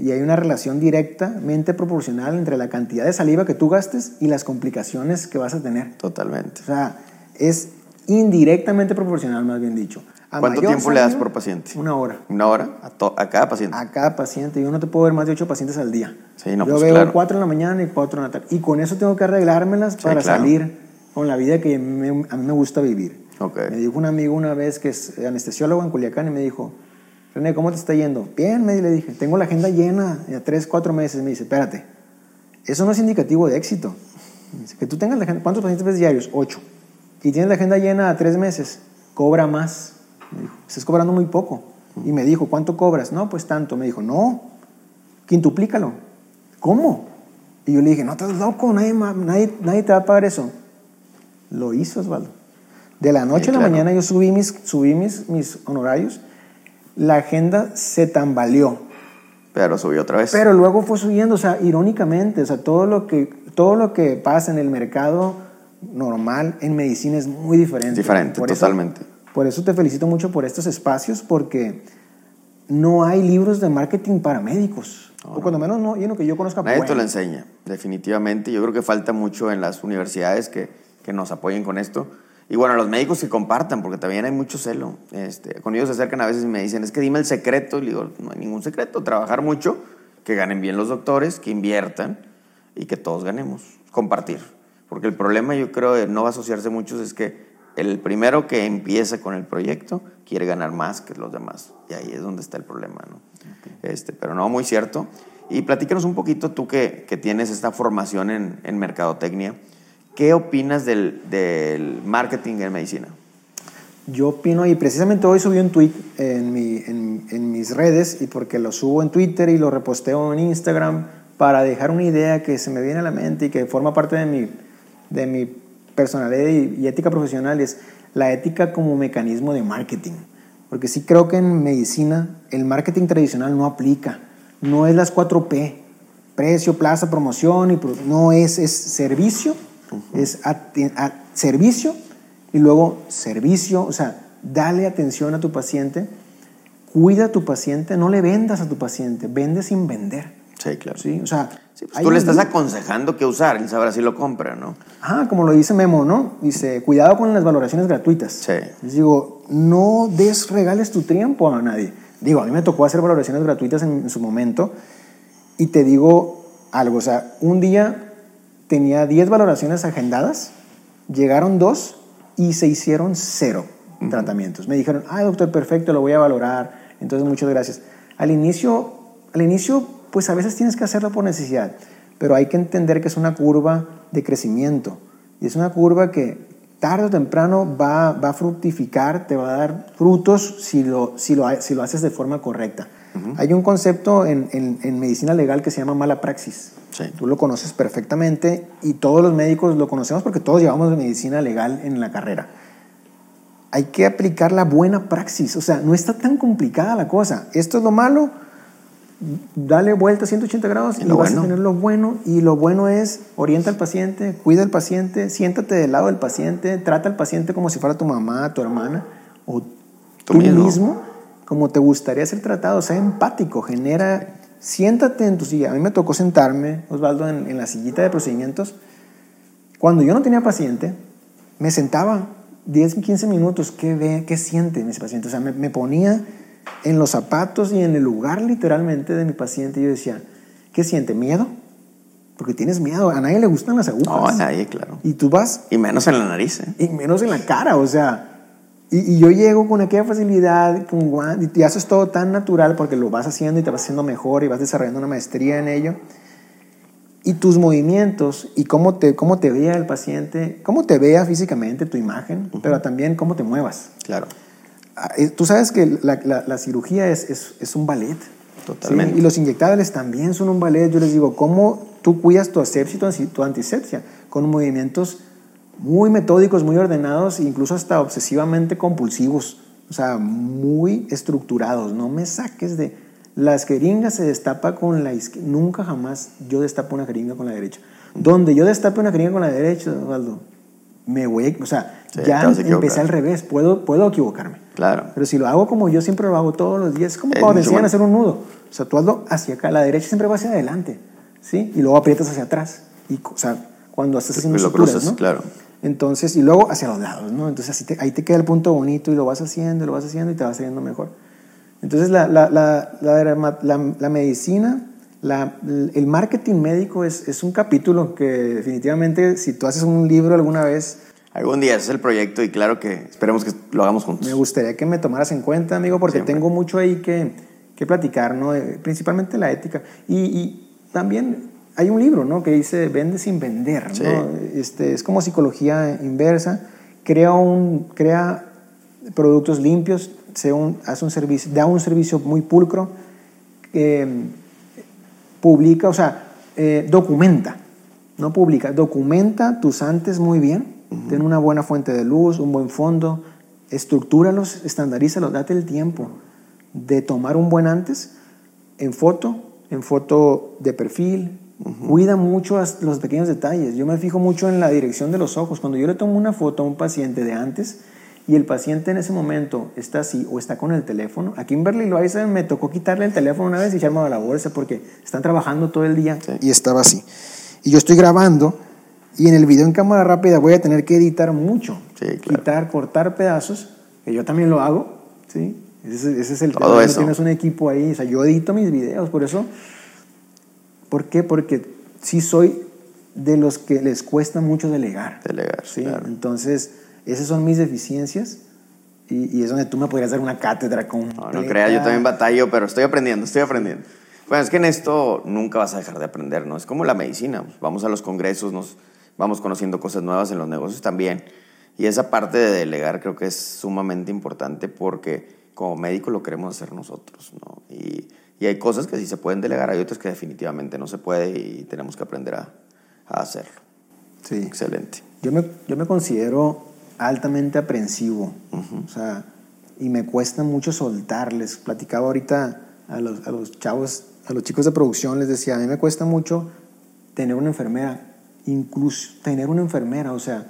Y hay una relación directamente proporcional entre la cantidad de saliva que tú gastes y las complicaciones que vas a tener. Totalmente. O sea, es indirectamente proporcional, más bien dicho. ¿Cuánto tiempo le das por paciente? Una hora. ¿Una hora? A, cada paciente. A cada paciente. Yo no te puedo ver más de ocho pacientes al día. Sí, no, Yo pues, veo cuatro en la mañana y cuatro en la tarde. Y con eso tengo que arreglármelas para salir con la vida que a mí me gusta vivir. Okay. Me dijo un amigo una vez que es anestesiólogo en Culiacán y me dijo, René, ¿cómo te está yendo? Bien, me le dije, tengo la agenda llena ya tres, cuatro meses. Me dice, espérate, eso no es indicativo de éxito. Dice, que tú tengas la agenda, ¿cuántos pacientes ves diarios? Ocho. Y tienes la agenda llena a tres meses, cobra más. Me dijo, estás cobrando muy poco. Y me dijo, ¿cuánto cobras? No, pues tanto. Me dijo, no, quintuplícalo. ¿Cómo? Y yo le dije, no, estás loco, nadie, nadie, nadie te va a pagar eso. Lo hizo Osvaldo. De la noche a la mañana yo subí, mis, subí mis, mis honorarios, la agenda se tambaleó. Pero subió otra vez. Pero luego fue subiendo, o sea, irónicamente, o sea, todo lo que, todo lo que pasa en el mercado normal en medicina es muy diferente. Diferente, totalmente. Por eso te felicito mucho por estos espacios, porque no hay libros de marketing para médicos. o cuando menos no, y que yo conozca. Nadie te lo enseña, definitivamente. Yo creo que falta mucho en las universidades que, que nos apoyen con esto. Y bueno, los médicos que compartan, porque también hay mucho celo. Este, con ellos se acercan a veces y me dicen, es que dime el secreto. Y digo, no hay ningún secreto, trabajar mucho, que ganen bien los doctores, que inviertan y que todos ganemos. Compartir. Porque el problema yo creo de no asociarse muchos es que el primero que empieza con el proyecto quiere ganar más que los demás. Y ahí es donde está el problema, ¿no? Este, pero no, muy cierto. Y platícanos un poquito, tú que, que tienes esta formación en, en mercadotecnia, ¿qué opinas del, del, marketing en medicina? yo opino, y precisamente hoy subí un tweet en, mi, en, en, mis redes, y porque lo subo en Twitter y lo reposteo en Instagram, para dejar una idea que se me viene a la mente y que forma parte de mi, de mi personalidad y, y ética profesional, es la ética como mecanismo de marketing. Porque sí creo que en medicina el marketing tradicional no aplica. No es las 4P, precio, plaza, promoción, y no es, es servicio, es servicio y luego servicio, o sea, dale atención a tu paciente, cuida a tu paciente, no le vendas a tu paciente, vende sin vender. Sí, claro. Sí, o sea, pues tú le estás aconsejando qué usar, él sabrá si lo compra, ¿no? Ah, como lo dice Memo, ¿no? Dice, cuidado con las valoraciones gratuitas. Sí. Les digo, no des regales tu tiempo a nadie. Digo, a mí me tocó hacer valoraciones gratuitas en, en su momento y te digo algo, o sea, un día tenía 10 valoraciones agendadas, llegaron dos y se hicieron cero tratamientos. Me dijeron, ay doctor, perfecto, lo voy a valorar, entonces muchas gracias. Al inicio, al inicio, pues a veces tienes que hacerlo por necesidad, pero hay que entender que es una curva de crecimiento y es una curva que tarde o temprano va, va a fructificar, te va a dar frutos si lo, si lo, si lo haces de forma correcta. Hay un concepto en, en, en, medicina legal que se llama mala praxis. Sí. Tú lo conoces perfectamente y todos los médicos lo conocemos porque todos llevamos medicina legal en la carrera. Hay que aplicar la buena praxis, o sea, no está tan complicada la cosa. Esto es lo malo, dale vuelta a 180 grados y, y vas bueno. a tener lo bueno. Y lo bueno es orienta al paciente, cuida al paciente, siéntate del lado del paciente, trata al paciente como si fuera tu mamá, tu hermana o tú, tú mismo. mismo, como te gustaría ser tratado. Sea empático, genera siéntate en tu silla. A mí me tocó sentarme, Osvaldo, en, en, la sillita de procedimientos. Cuando yo no tenía paciente, me sentaba 10, 15 minutos. ¿Qué ve, qué siente mi paciente? O sea, me, me, ponía en los zapatos y en el lugar literalmente de mi paciente. Y yo decía, ¿qué siente? ¿Miedo? Porque tienes miedo. A nadie le gustan las agujas. No, a nadie, claro. Y tú vas. Y menos en la nariz. ¿eh? Y menos en la cara. O sea, y, y, yo llego con aquella facilidad, con, y te haces todo tan natural porque lo vas haciendo y te vas haciendo mejor y vas desarrollando una maestría en ello. Y tus movimientos y cómo te, cómo te vea el paciente, cómo te vea físicamente tu imagen, uh -huh. pero también cómo te muevas. Claro. Tú sabes que la, la, la cirugía es, es, es, un ballet. Totalmente. ¿sí? Y los inyectables también son un ballet. Yo les digo, ¿cómo tú cuidas tu asepsia y tu antisepsia? Con movimientos muy metódicos, muy ordenados, incluso hasta obsesivamente compulsivos, o sea, muy estructurados. No me saques de... Las jeringas se destapa con la izquierda. Nunca jamás yo destapo una jeringa con la derecha. Donde yo destape una jeringa con la derecha, Osvaldo, me voy, a, o sea, sí, ya empecé al revés, puedo, puedo equivocarme. Claro. Pero si lo hago como yo siempre lo hago todos los días, es como cuando te enseñan a hacer un nudo. O sea, tú hazlo hacia acá, la derecha siempre va hacia adelante, ¿sí? Y luego aprietas hacia atrás. Y, o sea, cuando estás haciendo lo suturas, cruzas, ¿no? claro. Entonces, y luego hacia los lados, ¿no? Entonces así te, ahí te queda el punto bonito y lo vas haciendo, y lo vas haciendo y te va saliendo mejor. Entonces la, la, la, la, la medicina, el marketing médico es, es, un capítulo que definitivamente si tú haces un libro alguna vez... Algún día ese es el proyecto y claro que esperemos que lo hagamos juntos. Me gustaría que me tomaras en cuenta, amigo, porque Siempre. tengo mucho ahí que, que platicar, ¿no? Principalmente la ética. Y, y también hay un libro ¿no? que dice vende sin vender. Sí. ¿no? Este, es como psicología inversa. Crea, un, crea productos limpios, un, hace un servicio, da un servicio muy pulcro, eh, publica, o sea, eh, documenta, no publica, documenta tus antes muy bien, uh -huh. ten una buena fuente de luz, un buen fondo, estructúralos, estandarízalos, date el tiempo de tomar un buen antes en foto, en foto de perfil, Uh -huh. Cuida mucho los pequeños detalles. Yo me fijo mucho en la dirección de los ojos. Cuando yo le tomo una foto a un paciente de antes y el paciente en ese momento está así o está con el teléfono, aquí en Berkeley Loaiza me tocó quitarle el teléfono una vez y echarme a la bolsa porque están trabajando todo el día. Sí. Y estaba así. Y yo estoy grabando y en el video en cámara rápida voy a tener que editar mucho. Sí, claro. Quitar, cortar pedazos, que yo también lo hago. ¿sí? Ese, ese es el Todo tema. eso. tienes un equipo ahí. O sea, yo edito mis videos, por eso ¿Por qué? Porque sí soy de los que les cuesta mucho delegar. Delegar, ¿sí? claro. Entonces, esas son mis deficiencias y, y, es donde tú me podrías dar una cátedra con... No, no creas, yo también batallo, pero estoy aprendiendo, estoy aprendiendo. Bueno, es que en esto nunca vas a dejar de aprender, ¿no? Es como la medicina. Vamos a los congresos, nos vamos conociendo cosas nuevas en los negocios también. Y esa parte de delegar creo que es sumamente importante porque como médico lo queremos hacer nosotros, ¿no? Y, y hay cosas que sí se pueden delegar, hay otras que definitivamente no se puede y tenemos que aprender a, a hacerlo. Sí. Excelente. Yo me, yo me considero altamente aprensivo, o sea, y me cuesta mucho soltarles. Platicaba ahorita a los, a los chavos, a los chicos de producción, les decía, a mí me cuesta mucho tener una enfermera, incluso tener una enfermera, o sea,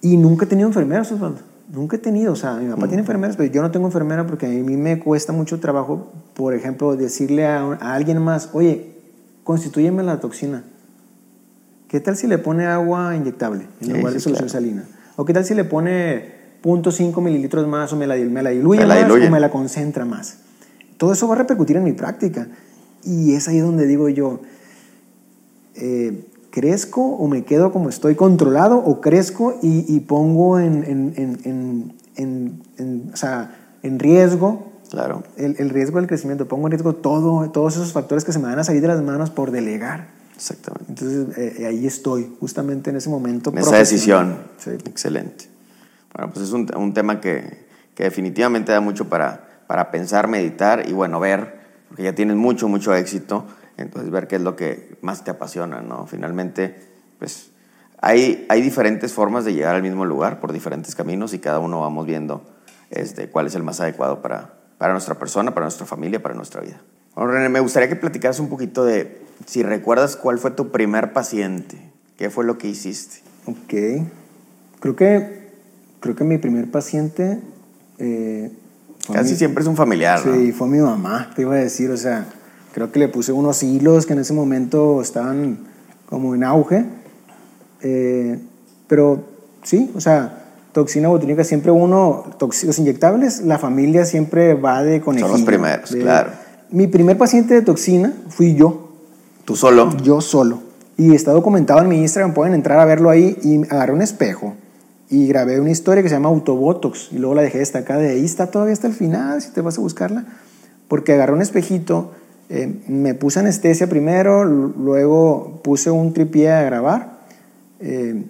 y nunca he tenido enfermeras, Osvaldo. Nunca he tenido, o sea, mi papá tiene enfermeras, pero yo no tengo enfermera porque a mí me cuesta mucho trabajo, por ejemplo, decirle a, a alguien más, oye, constitúyeme la toxina. ¿Qué tal si le pone agua inyectable en Sí, lugar de sí, solución claro. salina? ¿O qué tal si le pone 0.5 mililitros más o me la, me la diluye Me la más diluye. o me la concentra más? Todo eso va a repercutir en mi práctica. Y es ahí donde digo yo, eh, ¿crezco o me quedo como estoy controlado o crezco y, y pongo en, en, en, en, o sea, en riesgo Claro. el, el riesgo del crecimiento? Pongo en riesgo todo, todos esos factores que se me van a salir de las manos por delegar. Exactamente. Entonces eh, ahí estoy, justamente en ese momento. En esa decisión. Sí. Excelente. Bueno, pues es un, un tema que, que definitivamente da mucho para, para pensar, meditar y bueno, ver, porque ya tienes mucho, mucho éxito, entonces ver qué es lo que más te apasiona, ¿no? Finalmente, pues hay, hay diferentes formas de llegar al mismo lugar por diferentes caminos y cada uno vamos viendo este, cuál es el más adecuado para, para nuestra persona, para nuestra familia, para nuestra vida. Bueno, René, me gustaría que platicaras un poquito de si recuerdas cuál fue tu primer paciente, qué fue lo que hiciste. Ok. Creo que, creo que mi primer paciente... eh, Casi mi- siempre es un familiar, ¿no? Sí, fue mi mamá, te iba a decir, o sea, creo que le puse unos hilos que en ese momento estaban como en auge, eh, pero sí, o sea, toxina botulínica siempre uno, los inyectables, la familia siempre va de conejillo. los primeros, de- claro. Mi primer paciente de toxina fui yo, ¿Tú solo? yo solo. Y está documentado en mi Instagram, pueden entrar a verlo ahí. Y agarré un espejo y grabé una historia que se llama Autobotox. Y luego la dejé destacada de ahí, está todavía hasta el final, si te vas a buscarla. Porque agarré un espejito, eh, me puse anestesia primero, luego puse un tripié a grabar. eh,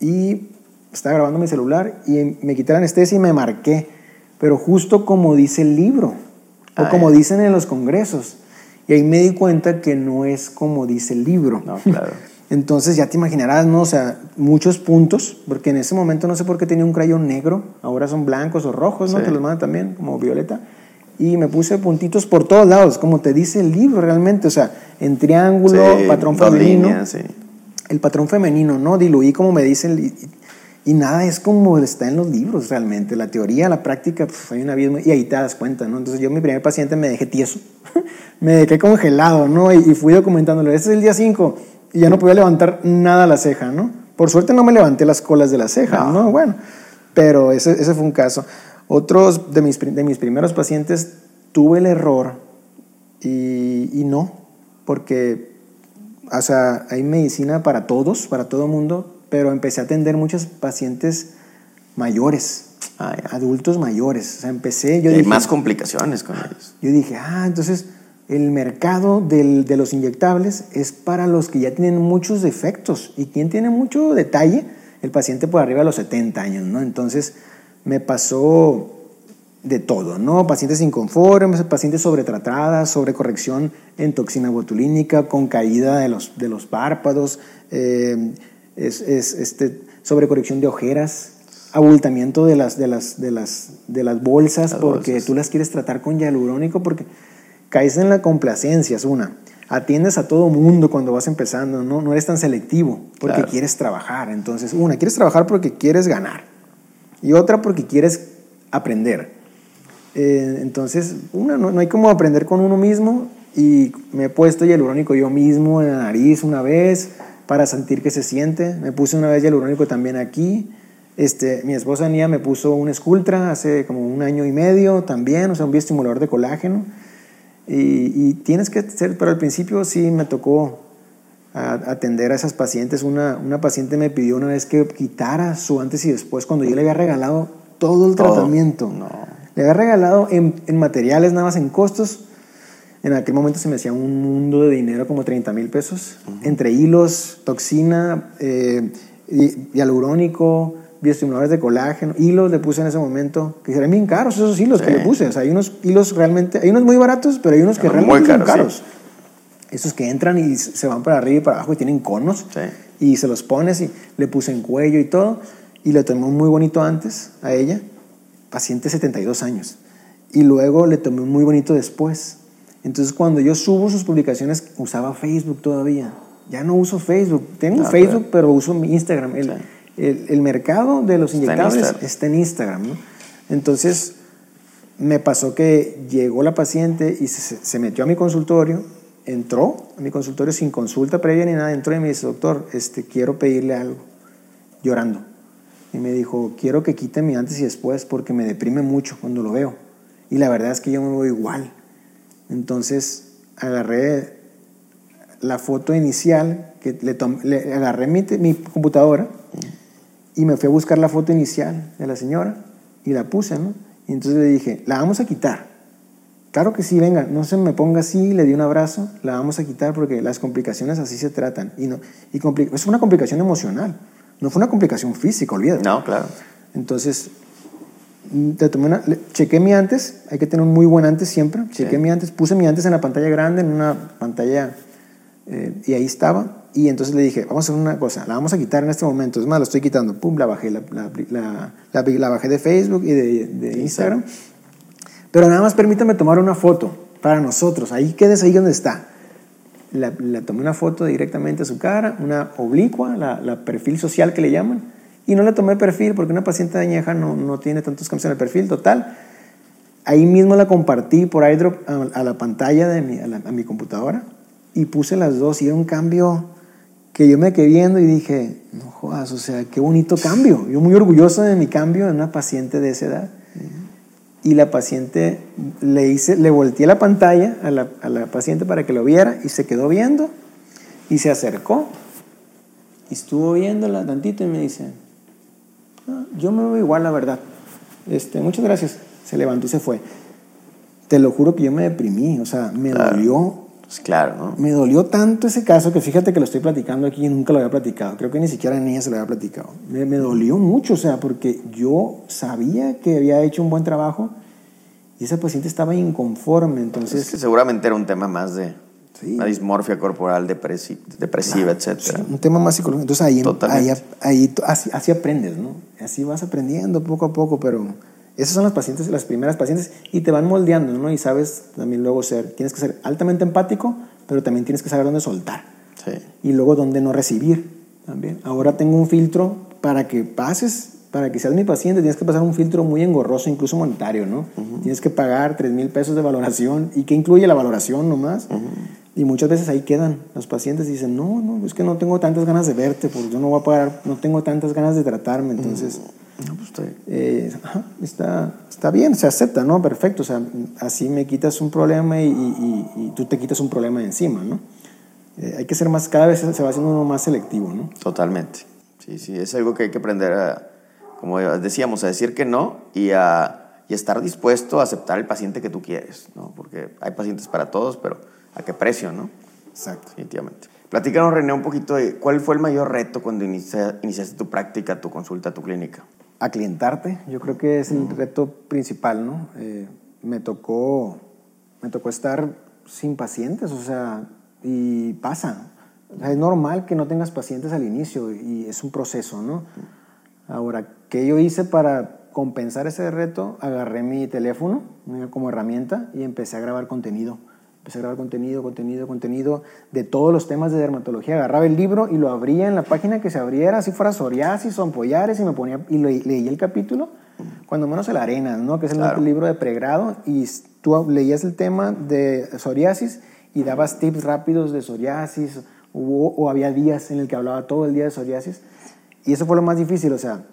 y estaba grabando mi celular y me quité la anestesia y me marqué. Pero justo como dice el libro, o Ah, como dicen en los congresos. Y ahí me di cuenta que no es como dice el libro. No, claro. Entonces ya te imaginarás, ¿no? O sea, muchos puntos, porque en ese momento no sé por qué tenía un crayón negro, ahora son blancos o rojos, ¿no? Sí. Te los mandan también, como violeta. Y me puse puntitos por todos lados, como te dice el libro realmente, o sea, en triángulo, Sí, patrón femenino. sí. El patrón femenino, ¿no? Diluí como me dicen. Y, y nada es como está en los libros realmente. La teoría, la práctica, pf, hay un abismo. Y ahí te das cuenta, ¿no? Entonces yo, mi primer paciente, me dejé tieso. me dejé congelado, ¿no? Y, y fui documentándolo. Este es el día 5 y ya no podía levantar nada la ceja, ¿no? Por suerte no me levanté las colas de la ceja, ¿no? No. Bueno, pero ese, ese fue un caso. Otros de mis, de mis primeros pacientes tuve el error y, y no, porque o sea, hay medicina para todos, para todo mundo, pero empecé a atender muchos pacientes mayores, adultos mayores. O sea, empecé, yo Y hay dije, más complicaciones con ellos. yo dije, ah, entonces el mercado del- de los inyectables es para los que ya tienen muchos defectos. ¿Y quien tiene mucho detalle? El paciente por arriba de los 70 años, ¿no? Entonces me pasó de todo, ¿no? Pacientes inconformes, pacientes sobretratadas, sobrecorrección en toxina botulínica, con caída de los, de los párpados, eh, es, es, este, sobrecorrección de ojeras, abultamiento de las, de las, de las, de las bolsas, Las porque bolsas. tú las quieres tratar con hialurónico, porque caes en la complacencia, es una. Atiendes a todo mundo cuando vas empezando, ¿no? No eres tan selectivo, porque Claro. quieres trabajar. Entonces, una, quieres trabajar porque quieres ganar. Y otra porque quieres aprender. Eh, entonces, una, no, no hay como aprender con uno mismo y me he puesto hialurónico yo mismo en la nariz una vez para sentir que se siente. Me puse una vez hialurónico también aquí. Este, mi esposa Nia me puso un Sculptra hace como un año y medio también, o sea, un bioestimulador de colágeno. Y, y tienes que ser, pero al principio sí me tocó a- atender a esas pacientes. Una, una paciente me pidió una vez que quitara su antes y después cuando yo le había regalado todo el Todo. tratamiento. No. Le había regalado en, en materiales, nada más en costos. En aquel momento se me hacía un mundo de dinero, como 30 mil pesos, entre hilos, toxina, eh, hialurónico, bioestimuladores de colágeno, hilos le puse en ese momento, que eran bien caros esos hilos que le puse. O sea, hay unos hilos realmente, hay unos muy baratos, pero hay unos que realmente son caros. Esos que entran y se van para arriba y para abajo y tienen conos. Y se los pones y le puse en cuello y todo. Y le tomé un muy bonito antes a ella, paciente 72 años. Y luego le tomé un muy bonito después. Entonces cuando yo subo sus publicaciones, usaba Facebook todavía. Ya no uso Facebook. Tengo ah, Facebook, pero uso mi Instagram. El, el, mercado de los inyectables está en Instagram. ¿no? Entonces me pasó que llegó la paciente y se, se, metió a mi consultorio, entró a mi consultorio sin consulta previa ni nada, entró y me dice, doctor, este, quiero pedirle algo, llorando. Y me dijo, quiero que quite mi antes y después porque me deprime mucho cuando lo veo. Y la verdad es que yo me veo igual. Entonces agarré la foto inicial, que le, le agarré mi, mi, computadora y me fui a buscar la foto inicial de la señora y la puse, ¿no? Y entonces le dije, la vamos a quitar. Claro que sí, venga, no se me ponga así, le di un abrazo, la vamos a quitar porque las complicaciones así se tratan. Y, no, y es una complicación emocional, no fue una complicación física, olvídate. No, claro. Entonces, te tomé una, chequé mi antes, hay que tener un muy buen antes siempre. Chequé mi antes, puse mi antes en la pantalla grande, en una pantalla, eh, y ahí estaba. Y entonces le dije, vamos a hacer una cosa, la vamos a quitar en este momento. Es más, la estoy quitando. Pum, la bajé, la, la, la, bajé de Facebook y de, de Instagram. Pero nada más permítame tomar una foto para nosotros. Ahí quedes ahí donde está. La, tomé una foto directamente a su cara, una oblicua, la, perfil social que le llaman y no le tomé perfil porque una paciente añeja no, no tiene tantos cambios en el perfil, total. Ahí mismo la compartí por iDrop a, la pantalla de mi, a, mi computadora y puse las dos y era un cambio que yo me quedé viendo y dije, no jodas, o sea, qué bonito cambio. Yo muy orgulloso de mi cambio en una paciente de esa edad. Y la paciente, le hice, le volteé la pantalla a la, a la paciente para que lo viera y se quedó viendo y se acercó y estuvo viéndola tantito y me dice, Ah, yo me veo igual, la verdad. Este, muchas gracias. Se levantó y se fue. Te lo juro que yo me deprimí, o sea, me dolió. Pues claro, ¿no? Me dolió tanto ese caso que fíjate que lo estoy platicando aquí y nunca lo había platicado. Creo que ni siquiera en ella se lo había platicado. Me, me dolió mucho, o sea, porque yo sabía que había hecho un buen trabajo y esa paciente estaba inconforme, entonces... Es que seguramente era un tema más de una dismorfia corporal depresiva, etc. un tema más psicológico. Entonces ahí, ahí, ahí así, así, aprendes, ¿no? Así vas aprendiendo poco a poco, pero esas son las pacientes, las primeras pacientes, y te van moldeando, ¿no? Y sabes también luego ser, tienes que ser altamente empático, pero también tienes que saber dónde soltar. Sí. Y luego dónde no recibir también. Ahora tengo un filtro para que pases para que seas mi paciente tienes que pasar un filtro muy engorroso, incluso monetario, ¿no? Tienes que pagar 3 mil pesos de valoración. ¿Y qué incluye la valoración nomás? Y muchas veces ahí quedan los pacientes y dicen, no, no, es que no tengo tantas ganas de verte, porque yo no voy a pagar, no tengo tantas ganas de tratarme, entonces... No, pues eh, está, está bien, se acepta, ¿no? Perfecto, o sea, así me quitas un problema y, y, tú te quitas un problema de encima, ¿no? Eh, hay que ser más, cada vez se va haciendo uno más selectivo, ¿no? Totalmente. Sí, sí, es algo que hay que aprender a, como decíamos, a decir que no y a, y estar dispuesto a aceptar el paciente que tú quieres, ¿no? Porque hay pacientes para todos, pero ¿A qué precio, no? Exacto. Definitivamente. Platícanos, René, un poquito de cuál fue el mayor reto cuando iniciaste tu práctica, tu consulta, tu clínica. A clientarte, yo creo que es el reto principal, ¿no? Eh, me, tocó, me tocó estar sin pacientes, o sea, y pasa. es normal que no tengas pacientes al inicio y es un proceso, ¿no? Ahora, ¿qué yo hice para compensar ese reto? Agarré mi teléfono como herramienta y empecé a grabar contenido Empecé a grabar contenido, contenido, contenido de todos los temas de dermatología. Agarraba el libro y lo abría en la página que se abriera, así fuera psoriasis o ampollares, y me ponía y leía el capítulo, cuando menos el arena, ¿no? que es el libro de pregrado, y tú leías el tema de psoriasis y dabas tips rápidos de psoriasis, o, había días en el que hablaba todo el día de psoriasis. Y eso fue lo más difícil, o sea,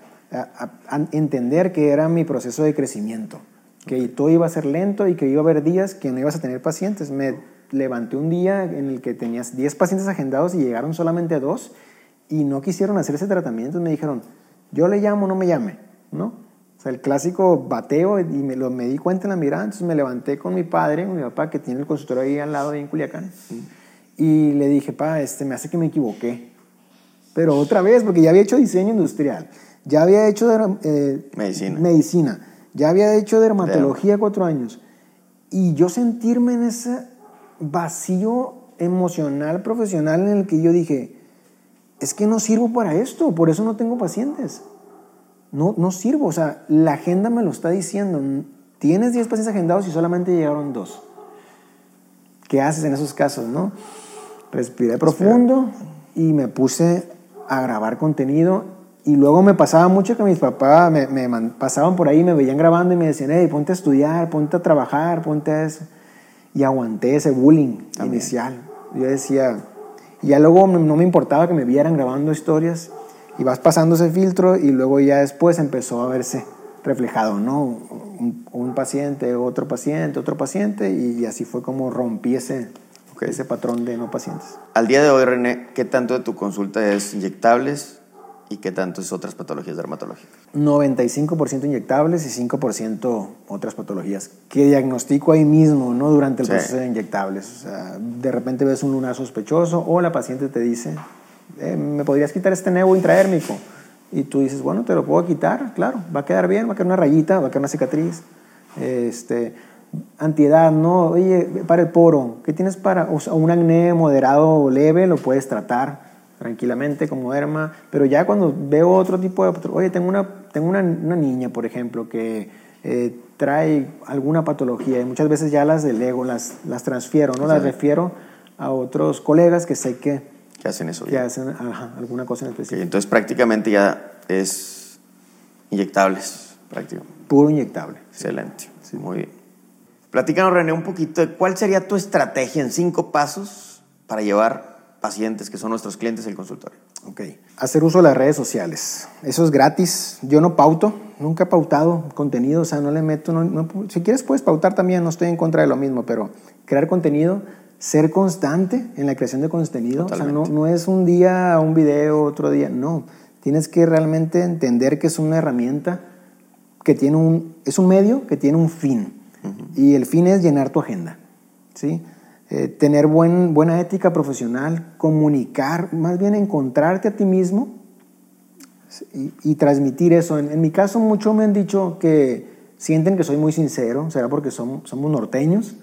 entender que era mi proceso de crecimiento que todo iba a ser lento y que iba a haber días que no ibas a tener pacientes. Me levanté un día en el que tenías 10 pacientes agendados y llegaron solamente dos y no quisieron hacer ese tratamiento. Me dijeron, yo le llamo, no me llame, ¿no? O sea, el clásico bateo y me, lo, me di cuenta en la mirada, entonces me levanté con mi padre, mi papá, que tiene el consultorio ahí al lado, ahí en Culiacán, y le dije, pa, este, me hace que me equivoqué. pero otra vez, porque ya había hecho diseño industrial, ya había hecho eh, medicina. medicina, ya había hecho dermatología cuatro años. Y yo sentirme en ese vacío emocional, profesional, en el que yo dije, es que no sirvo para esto, por eso no tengo pacientes. No, no sirvo, o sea, la agenda me lo está diciendo. Tienes 10 pacientes agendados y solamente llegaron dos. ¿Qué haces en esos casos, no? Respiré profundo y me puse a grabar contenido y luego me pasaba mucho que mis papás me, me pasaban por ahí, me veían grabando y me decían, hey, ponte a estudiar, ponte a trabajar, ponte a eso. Y aguanté ese bullying inicial. Yo decía, y ya luego no me importaba que me vieran grabando historias y vas pasando ese filtro y luego ya después empezó a verse reflejado, ¿no? Un, un paciente, otro paciente, otro paciente y, así fue como rompí ese, ese patrón de no pacientes. Al día de hoy, René, ¿qué tanto de tu consulta es inyectables y qué tanto es otras patologías dermatológicas? 95% inyectables y 5% otras patologías que diagnostico ahí mismo, ¿no? Durante el proceso de inyectables. O sea, de repente ves un lunar sospechoso o la paciente te dice, eh, ¿me podrías quitar este nevo intraérmico? Y tú dices, bueno, te lo puedo quitar, claro, va a quedar bien, va a quedar una rayita, va a quedar una cicatriz. Este, antiedad, ¿no? Oye, para el poro, ¿qué tienes para? O un acné moderado o leve, lo puedes tratar tranquilamente como derma, pero ya cuando veo otro tipo de... Oye, tengo una, tengo una, una niña, por ejemplo, que eh, trae alguna patología y muchas veces ya las delego, las, las transfiero, ¿no? Las refiero a otros colegas que sé que... Que hacen eso. Que hacen alguna cosa en específico. entonces prácticamente ya es inyectables, prácticamente. Puro inyectable. Excelente, sí. muy bien. Platícanos, René, un poquito de cuál sería tu estrategia en cinco pasos para llevar pacientes que son nuestros clientes el consultorio. Ok. Hacer uso de las redes sociales. Eso es gratis. Yo no pauto, nunca he pautado contenido, o sea, no le meto. si quieres, puedes pautar también, no estoy en contra de lo mismo, pero crear contenido, ser constante en la creación de contenido. O sea, no, no es un día un video, otro día, no. Tienes que realmente entender que es una herramienta que tiene un, es un medio que tiene un fin. Y el fin es llenar tu agenda. ¿sí? Eh, tener buen, buena ética profesional, comunicar, más bien encontrarte a ti mismo y, transmitir eso. En, mi caso, muchos me han dicho que sienten que soy muy sincero, será porque somos, somos norteños,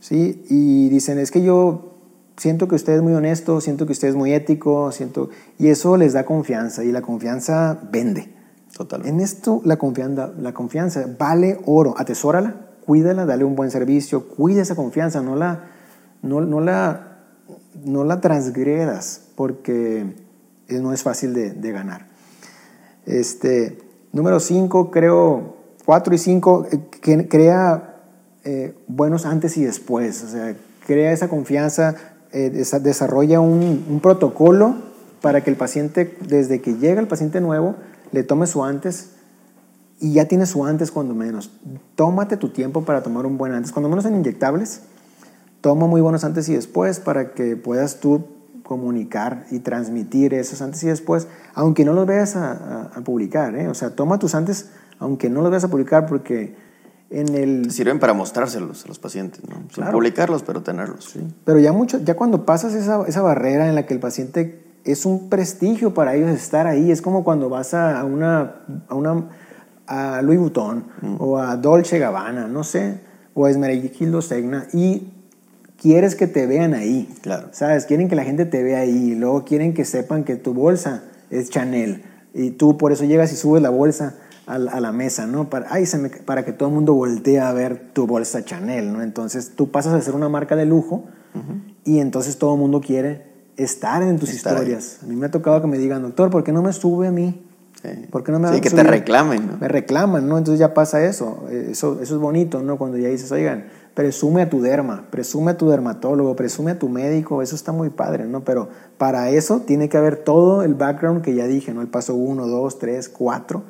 ¿sí? Y dicen, es que yo siento que usted es muy honesto, siento que usted es muy ético, siento... Y eso les da confianza y la confianza vende. Totalmente. En esto la confianza, la confianza vale oro, atesórala, cuídala, dale un buen servicio, cuida esa confianza, no la no, no, la, no la transgredas porque no es fácil de, de ganar. Este, número 5, creo, 4 y 5, eh, crea eh, buenos antes y después, o sea, crea esa confianza, eh, desarrolla un, un, protocolo para que el paciente, desde que llega el paciente nuevo, le tome su antes y ya tiene su antes cuando menos. Tómate tu tiempo para tomar un buen antes, cuando menos en inyectables toma muy buenos antes y después para que puedas tú comunicar y transmitir esos antes y después, aunque no los veas a, publicar, ¿eh? o sea, toma tus antes, aunque no los veas a publicar, porque en el... Sirven para mostrárselos a los pacientes, ¿no? Sin publicarlos, pero tenerlos. Sí. Pero ya, mucho, ya cuando pasas esa, esa barrera en la que el paciente es un prestigio para ellos estar ahí, es como cuando vas a una, a, una, a Louis Vuitton mm. o a Dolce Gabbana, no sé, o a Esmeralda Segna, y quieres que te vean ahí. Claro. ¿Sabes? Quieren que la gente te vea ahí. Y luego quieren que sepan que tu bolsa es Chanel. Y tú por eso llegas y subes la bolsa a la, mesa, ¿no? Para, ay, se para que todo el mundo voltee a ver tu bolsa Chanel, ¿no? Entonces tú pasas a ser una marca de lujo y entonces todo el mundo quiere estar en tus historias. A mí me ha tocado que me digan, doctor, ¿por qué no me sube a mí? Sí. ¿Por qué no me Sí, que te reclamen, ¿no? Me reclaman, ¿no? Entonces ya pasa eso. Eso, eso es bonito, ¿no? Cuando ya dices, oigan, presume a tu derma, presume a tu dermatólogo, presume a tu médico, eso está muy padre, ¿no? Pero para eso tiene que haber todo el background que ya dije, ¿no? El paso 1, 2, 3, 4.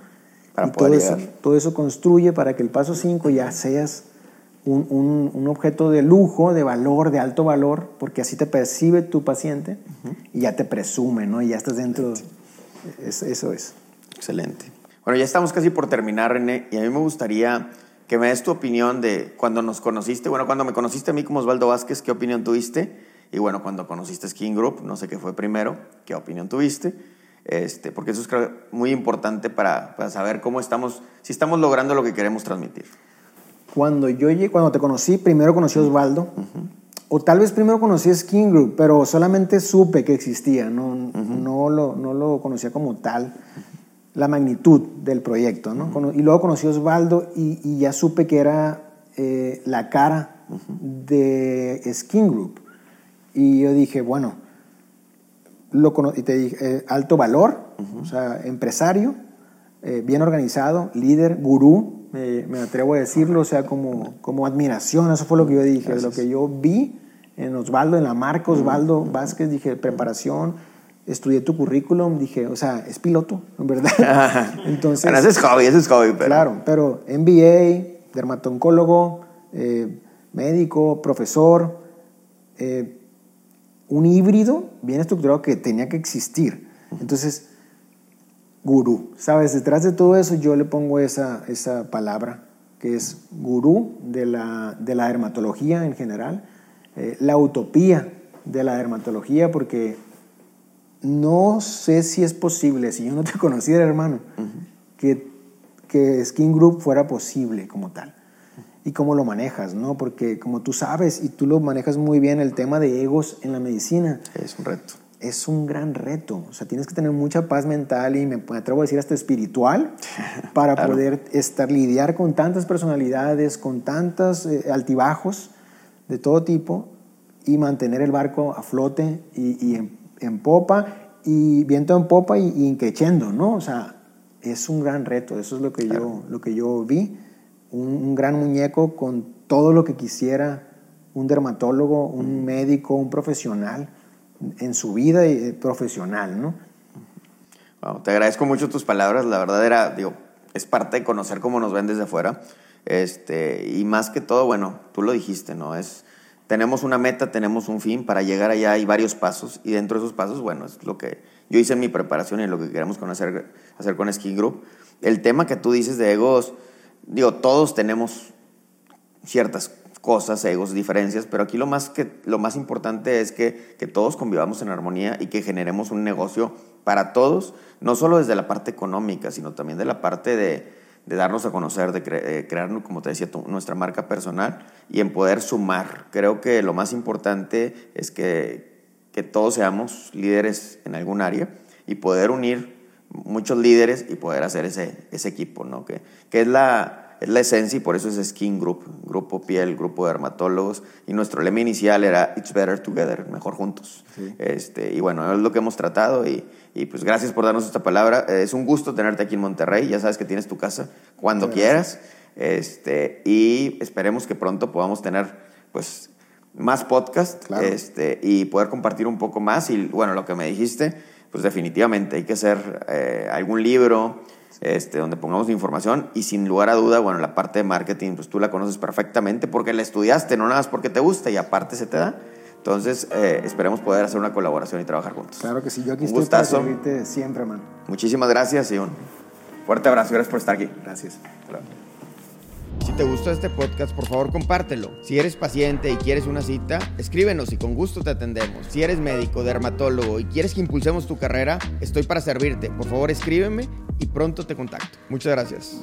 Para poder todo, eso, todo eso construye para que el paso 5 ya seas un, un, objeto de lujo, de valor, de alto valor, porque así te percibe tu paciente y ya te presume, ¿no? Y ya estás dentro. eso es. Excelente. Bueno, ya estamos casi por terminar, René, y a mí me gustaría que me des tu opinión de cuando nos conociste, bueno, cuando me conociste a mí como Osvaldo Vázquez, ¿qué opinión tuviste? Y bueno, cuando conociste Skin Group, no sé qué fue primero, qué opinión tuviste, este, porque eso es muy importante para, para, saber cómo estamos, si estamos logrando lo que queremos transmitir. Cuando yo llegué, cuando te conocí, primero conocí a Osvaldo, o tal vez primero conocí a Skin Group, pero solamente supe que existía, no, no, lo, no lo conocía como tal la magnitud del proyecto, ¿no? Y luego conocí a Osvaldo y, y ya supe que era eh, la cara de Skin Group. Y yo dije, bueno, lo y te dije, eh, alto valor, o sea, empresario, eh, bien organizado, líder, gurú, me, atrevo a decirlo, o sea, como, como admiración, eso fue lo que yo dije, lo que yo vi en Osvaldo, en la marca Osvaldo Vázquez, dije, preparación, estudié tu currículum, dije, o sea, es piloto, en verdad. Entonces, ese es hobby, ese es hobby. Pero... Claro, pero MBA, dermatoncólogo, eh, médico, profesor, eh, un híbrido bien estructurado que tenía que existir. Entonces, gurú, ¿sabes? Detrás de todo eso yo le pongo esa, esa palabra, que es gurú de la, de la dermatología en general, eh, la utopía de la dermatología, porque no sé si es posible, si yo no te conociera, hermano, que, que Skin Group fuera posible como tal. Y cómo lo manejas, ¿no? Porque como tú sabes y tú lo manejas muy bien, el tema de egos en la medicina. Es un reto. Es un gran reto. O sea, tienes que tener mucha paz mental y me atrevo a decir hasta espiritual para poder estar, lidiar con tantas personalidades, con tantos eh, altibajos de todo tipo y mantener el barco a flote y, y en popa y viento en popa y, y ¿no? O sea, es un gran reto, eso es lo que, yo, lo que yo vi, un, gran muñeco con todo lo que quisiera un dermatólogo, un médico, un profesional en su vida eh, profesional, ¿no? te agradezco mucho tus palabras, la verdad era, digo, es parte de conocer cómo nos ven desde afuera, este, y más que todo, bueno, tú lo dijiste, ¿no? Es tenemos una meta, tenemos un fin, para llegar allá hay varios pasos y dentro de esos pasos, bueno, es lo que yo hice en mi preparación y lo que queremos conocer, hacer con Skin Group. El tema que tú dices de egos, digo, todos tenemos ciertas cosas, egos, diferencias, pero aquí lo más, que, lo más importante es que, que todos convivamos en armonía y que generemos un negocio para todos, no solo desde la parte económica, sino también de la parte de, de darnos a conocer, de eh, crear, como te decía, nuestra marca personal y en poder sumar. Creo que lo más importante es que, que todos seamos líderes en algún área y poder unir muchos líderes y poder hacer ese, ese equipo, ¿no? Que, que es la, es la esencia y por eso es Skin Group, grupo piel, grupo de dermatólogos. Y nuestro lema inicial era It's Better Together, mejor juntos. Este, y bueno, es lo que hemos tratado y, y, pues gracias por darnos esta palabra. Es un gusto tenerte aquí en Monterrey, ya sabes que tienes tu casa cuando quieras. Este, y esperemos que pronto podamos tener pues más podcast este, y poder compartir un poco más. Y bueno, lo que me dijiste, pues definitivamente hay que hacer eh, algún libro este, donde pongamos información y sin lugar a duda, bueno, la parte de marketing, pues tú la conoces perfectamente porque la estudiaste, no nada más porque te gusta y aparte se te da. Entonces, eh, esperemos poder hacer una colaboración y trabajar juntos. Claro que sí, yo aquí estoy para servirte siempre, man. Muchísimas gracias y un fuerte abrazo. Gracias por estar aquí. Gracias. Si te gustó este podcast, por favor compártelo. Si eres paciente y quieres una cita, escríbenos y con gusto te atendemos. Si eres médico, dermatólogo y quieres que impulsemos tu carrera, estoy para servirte. Por favor escríbeme y pronto te contacto. Muchas gracias.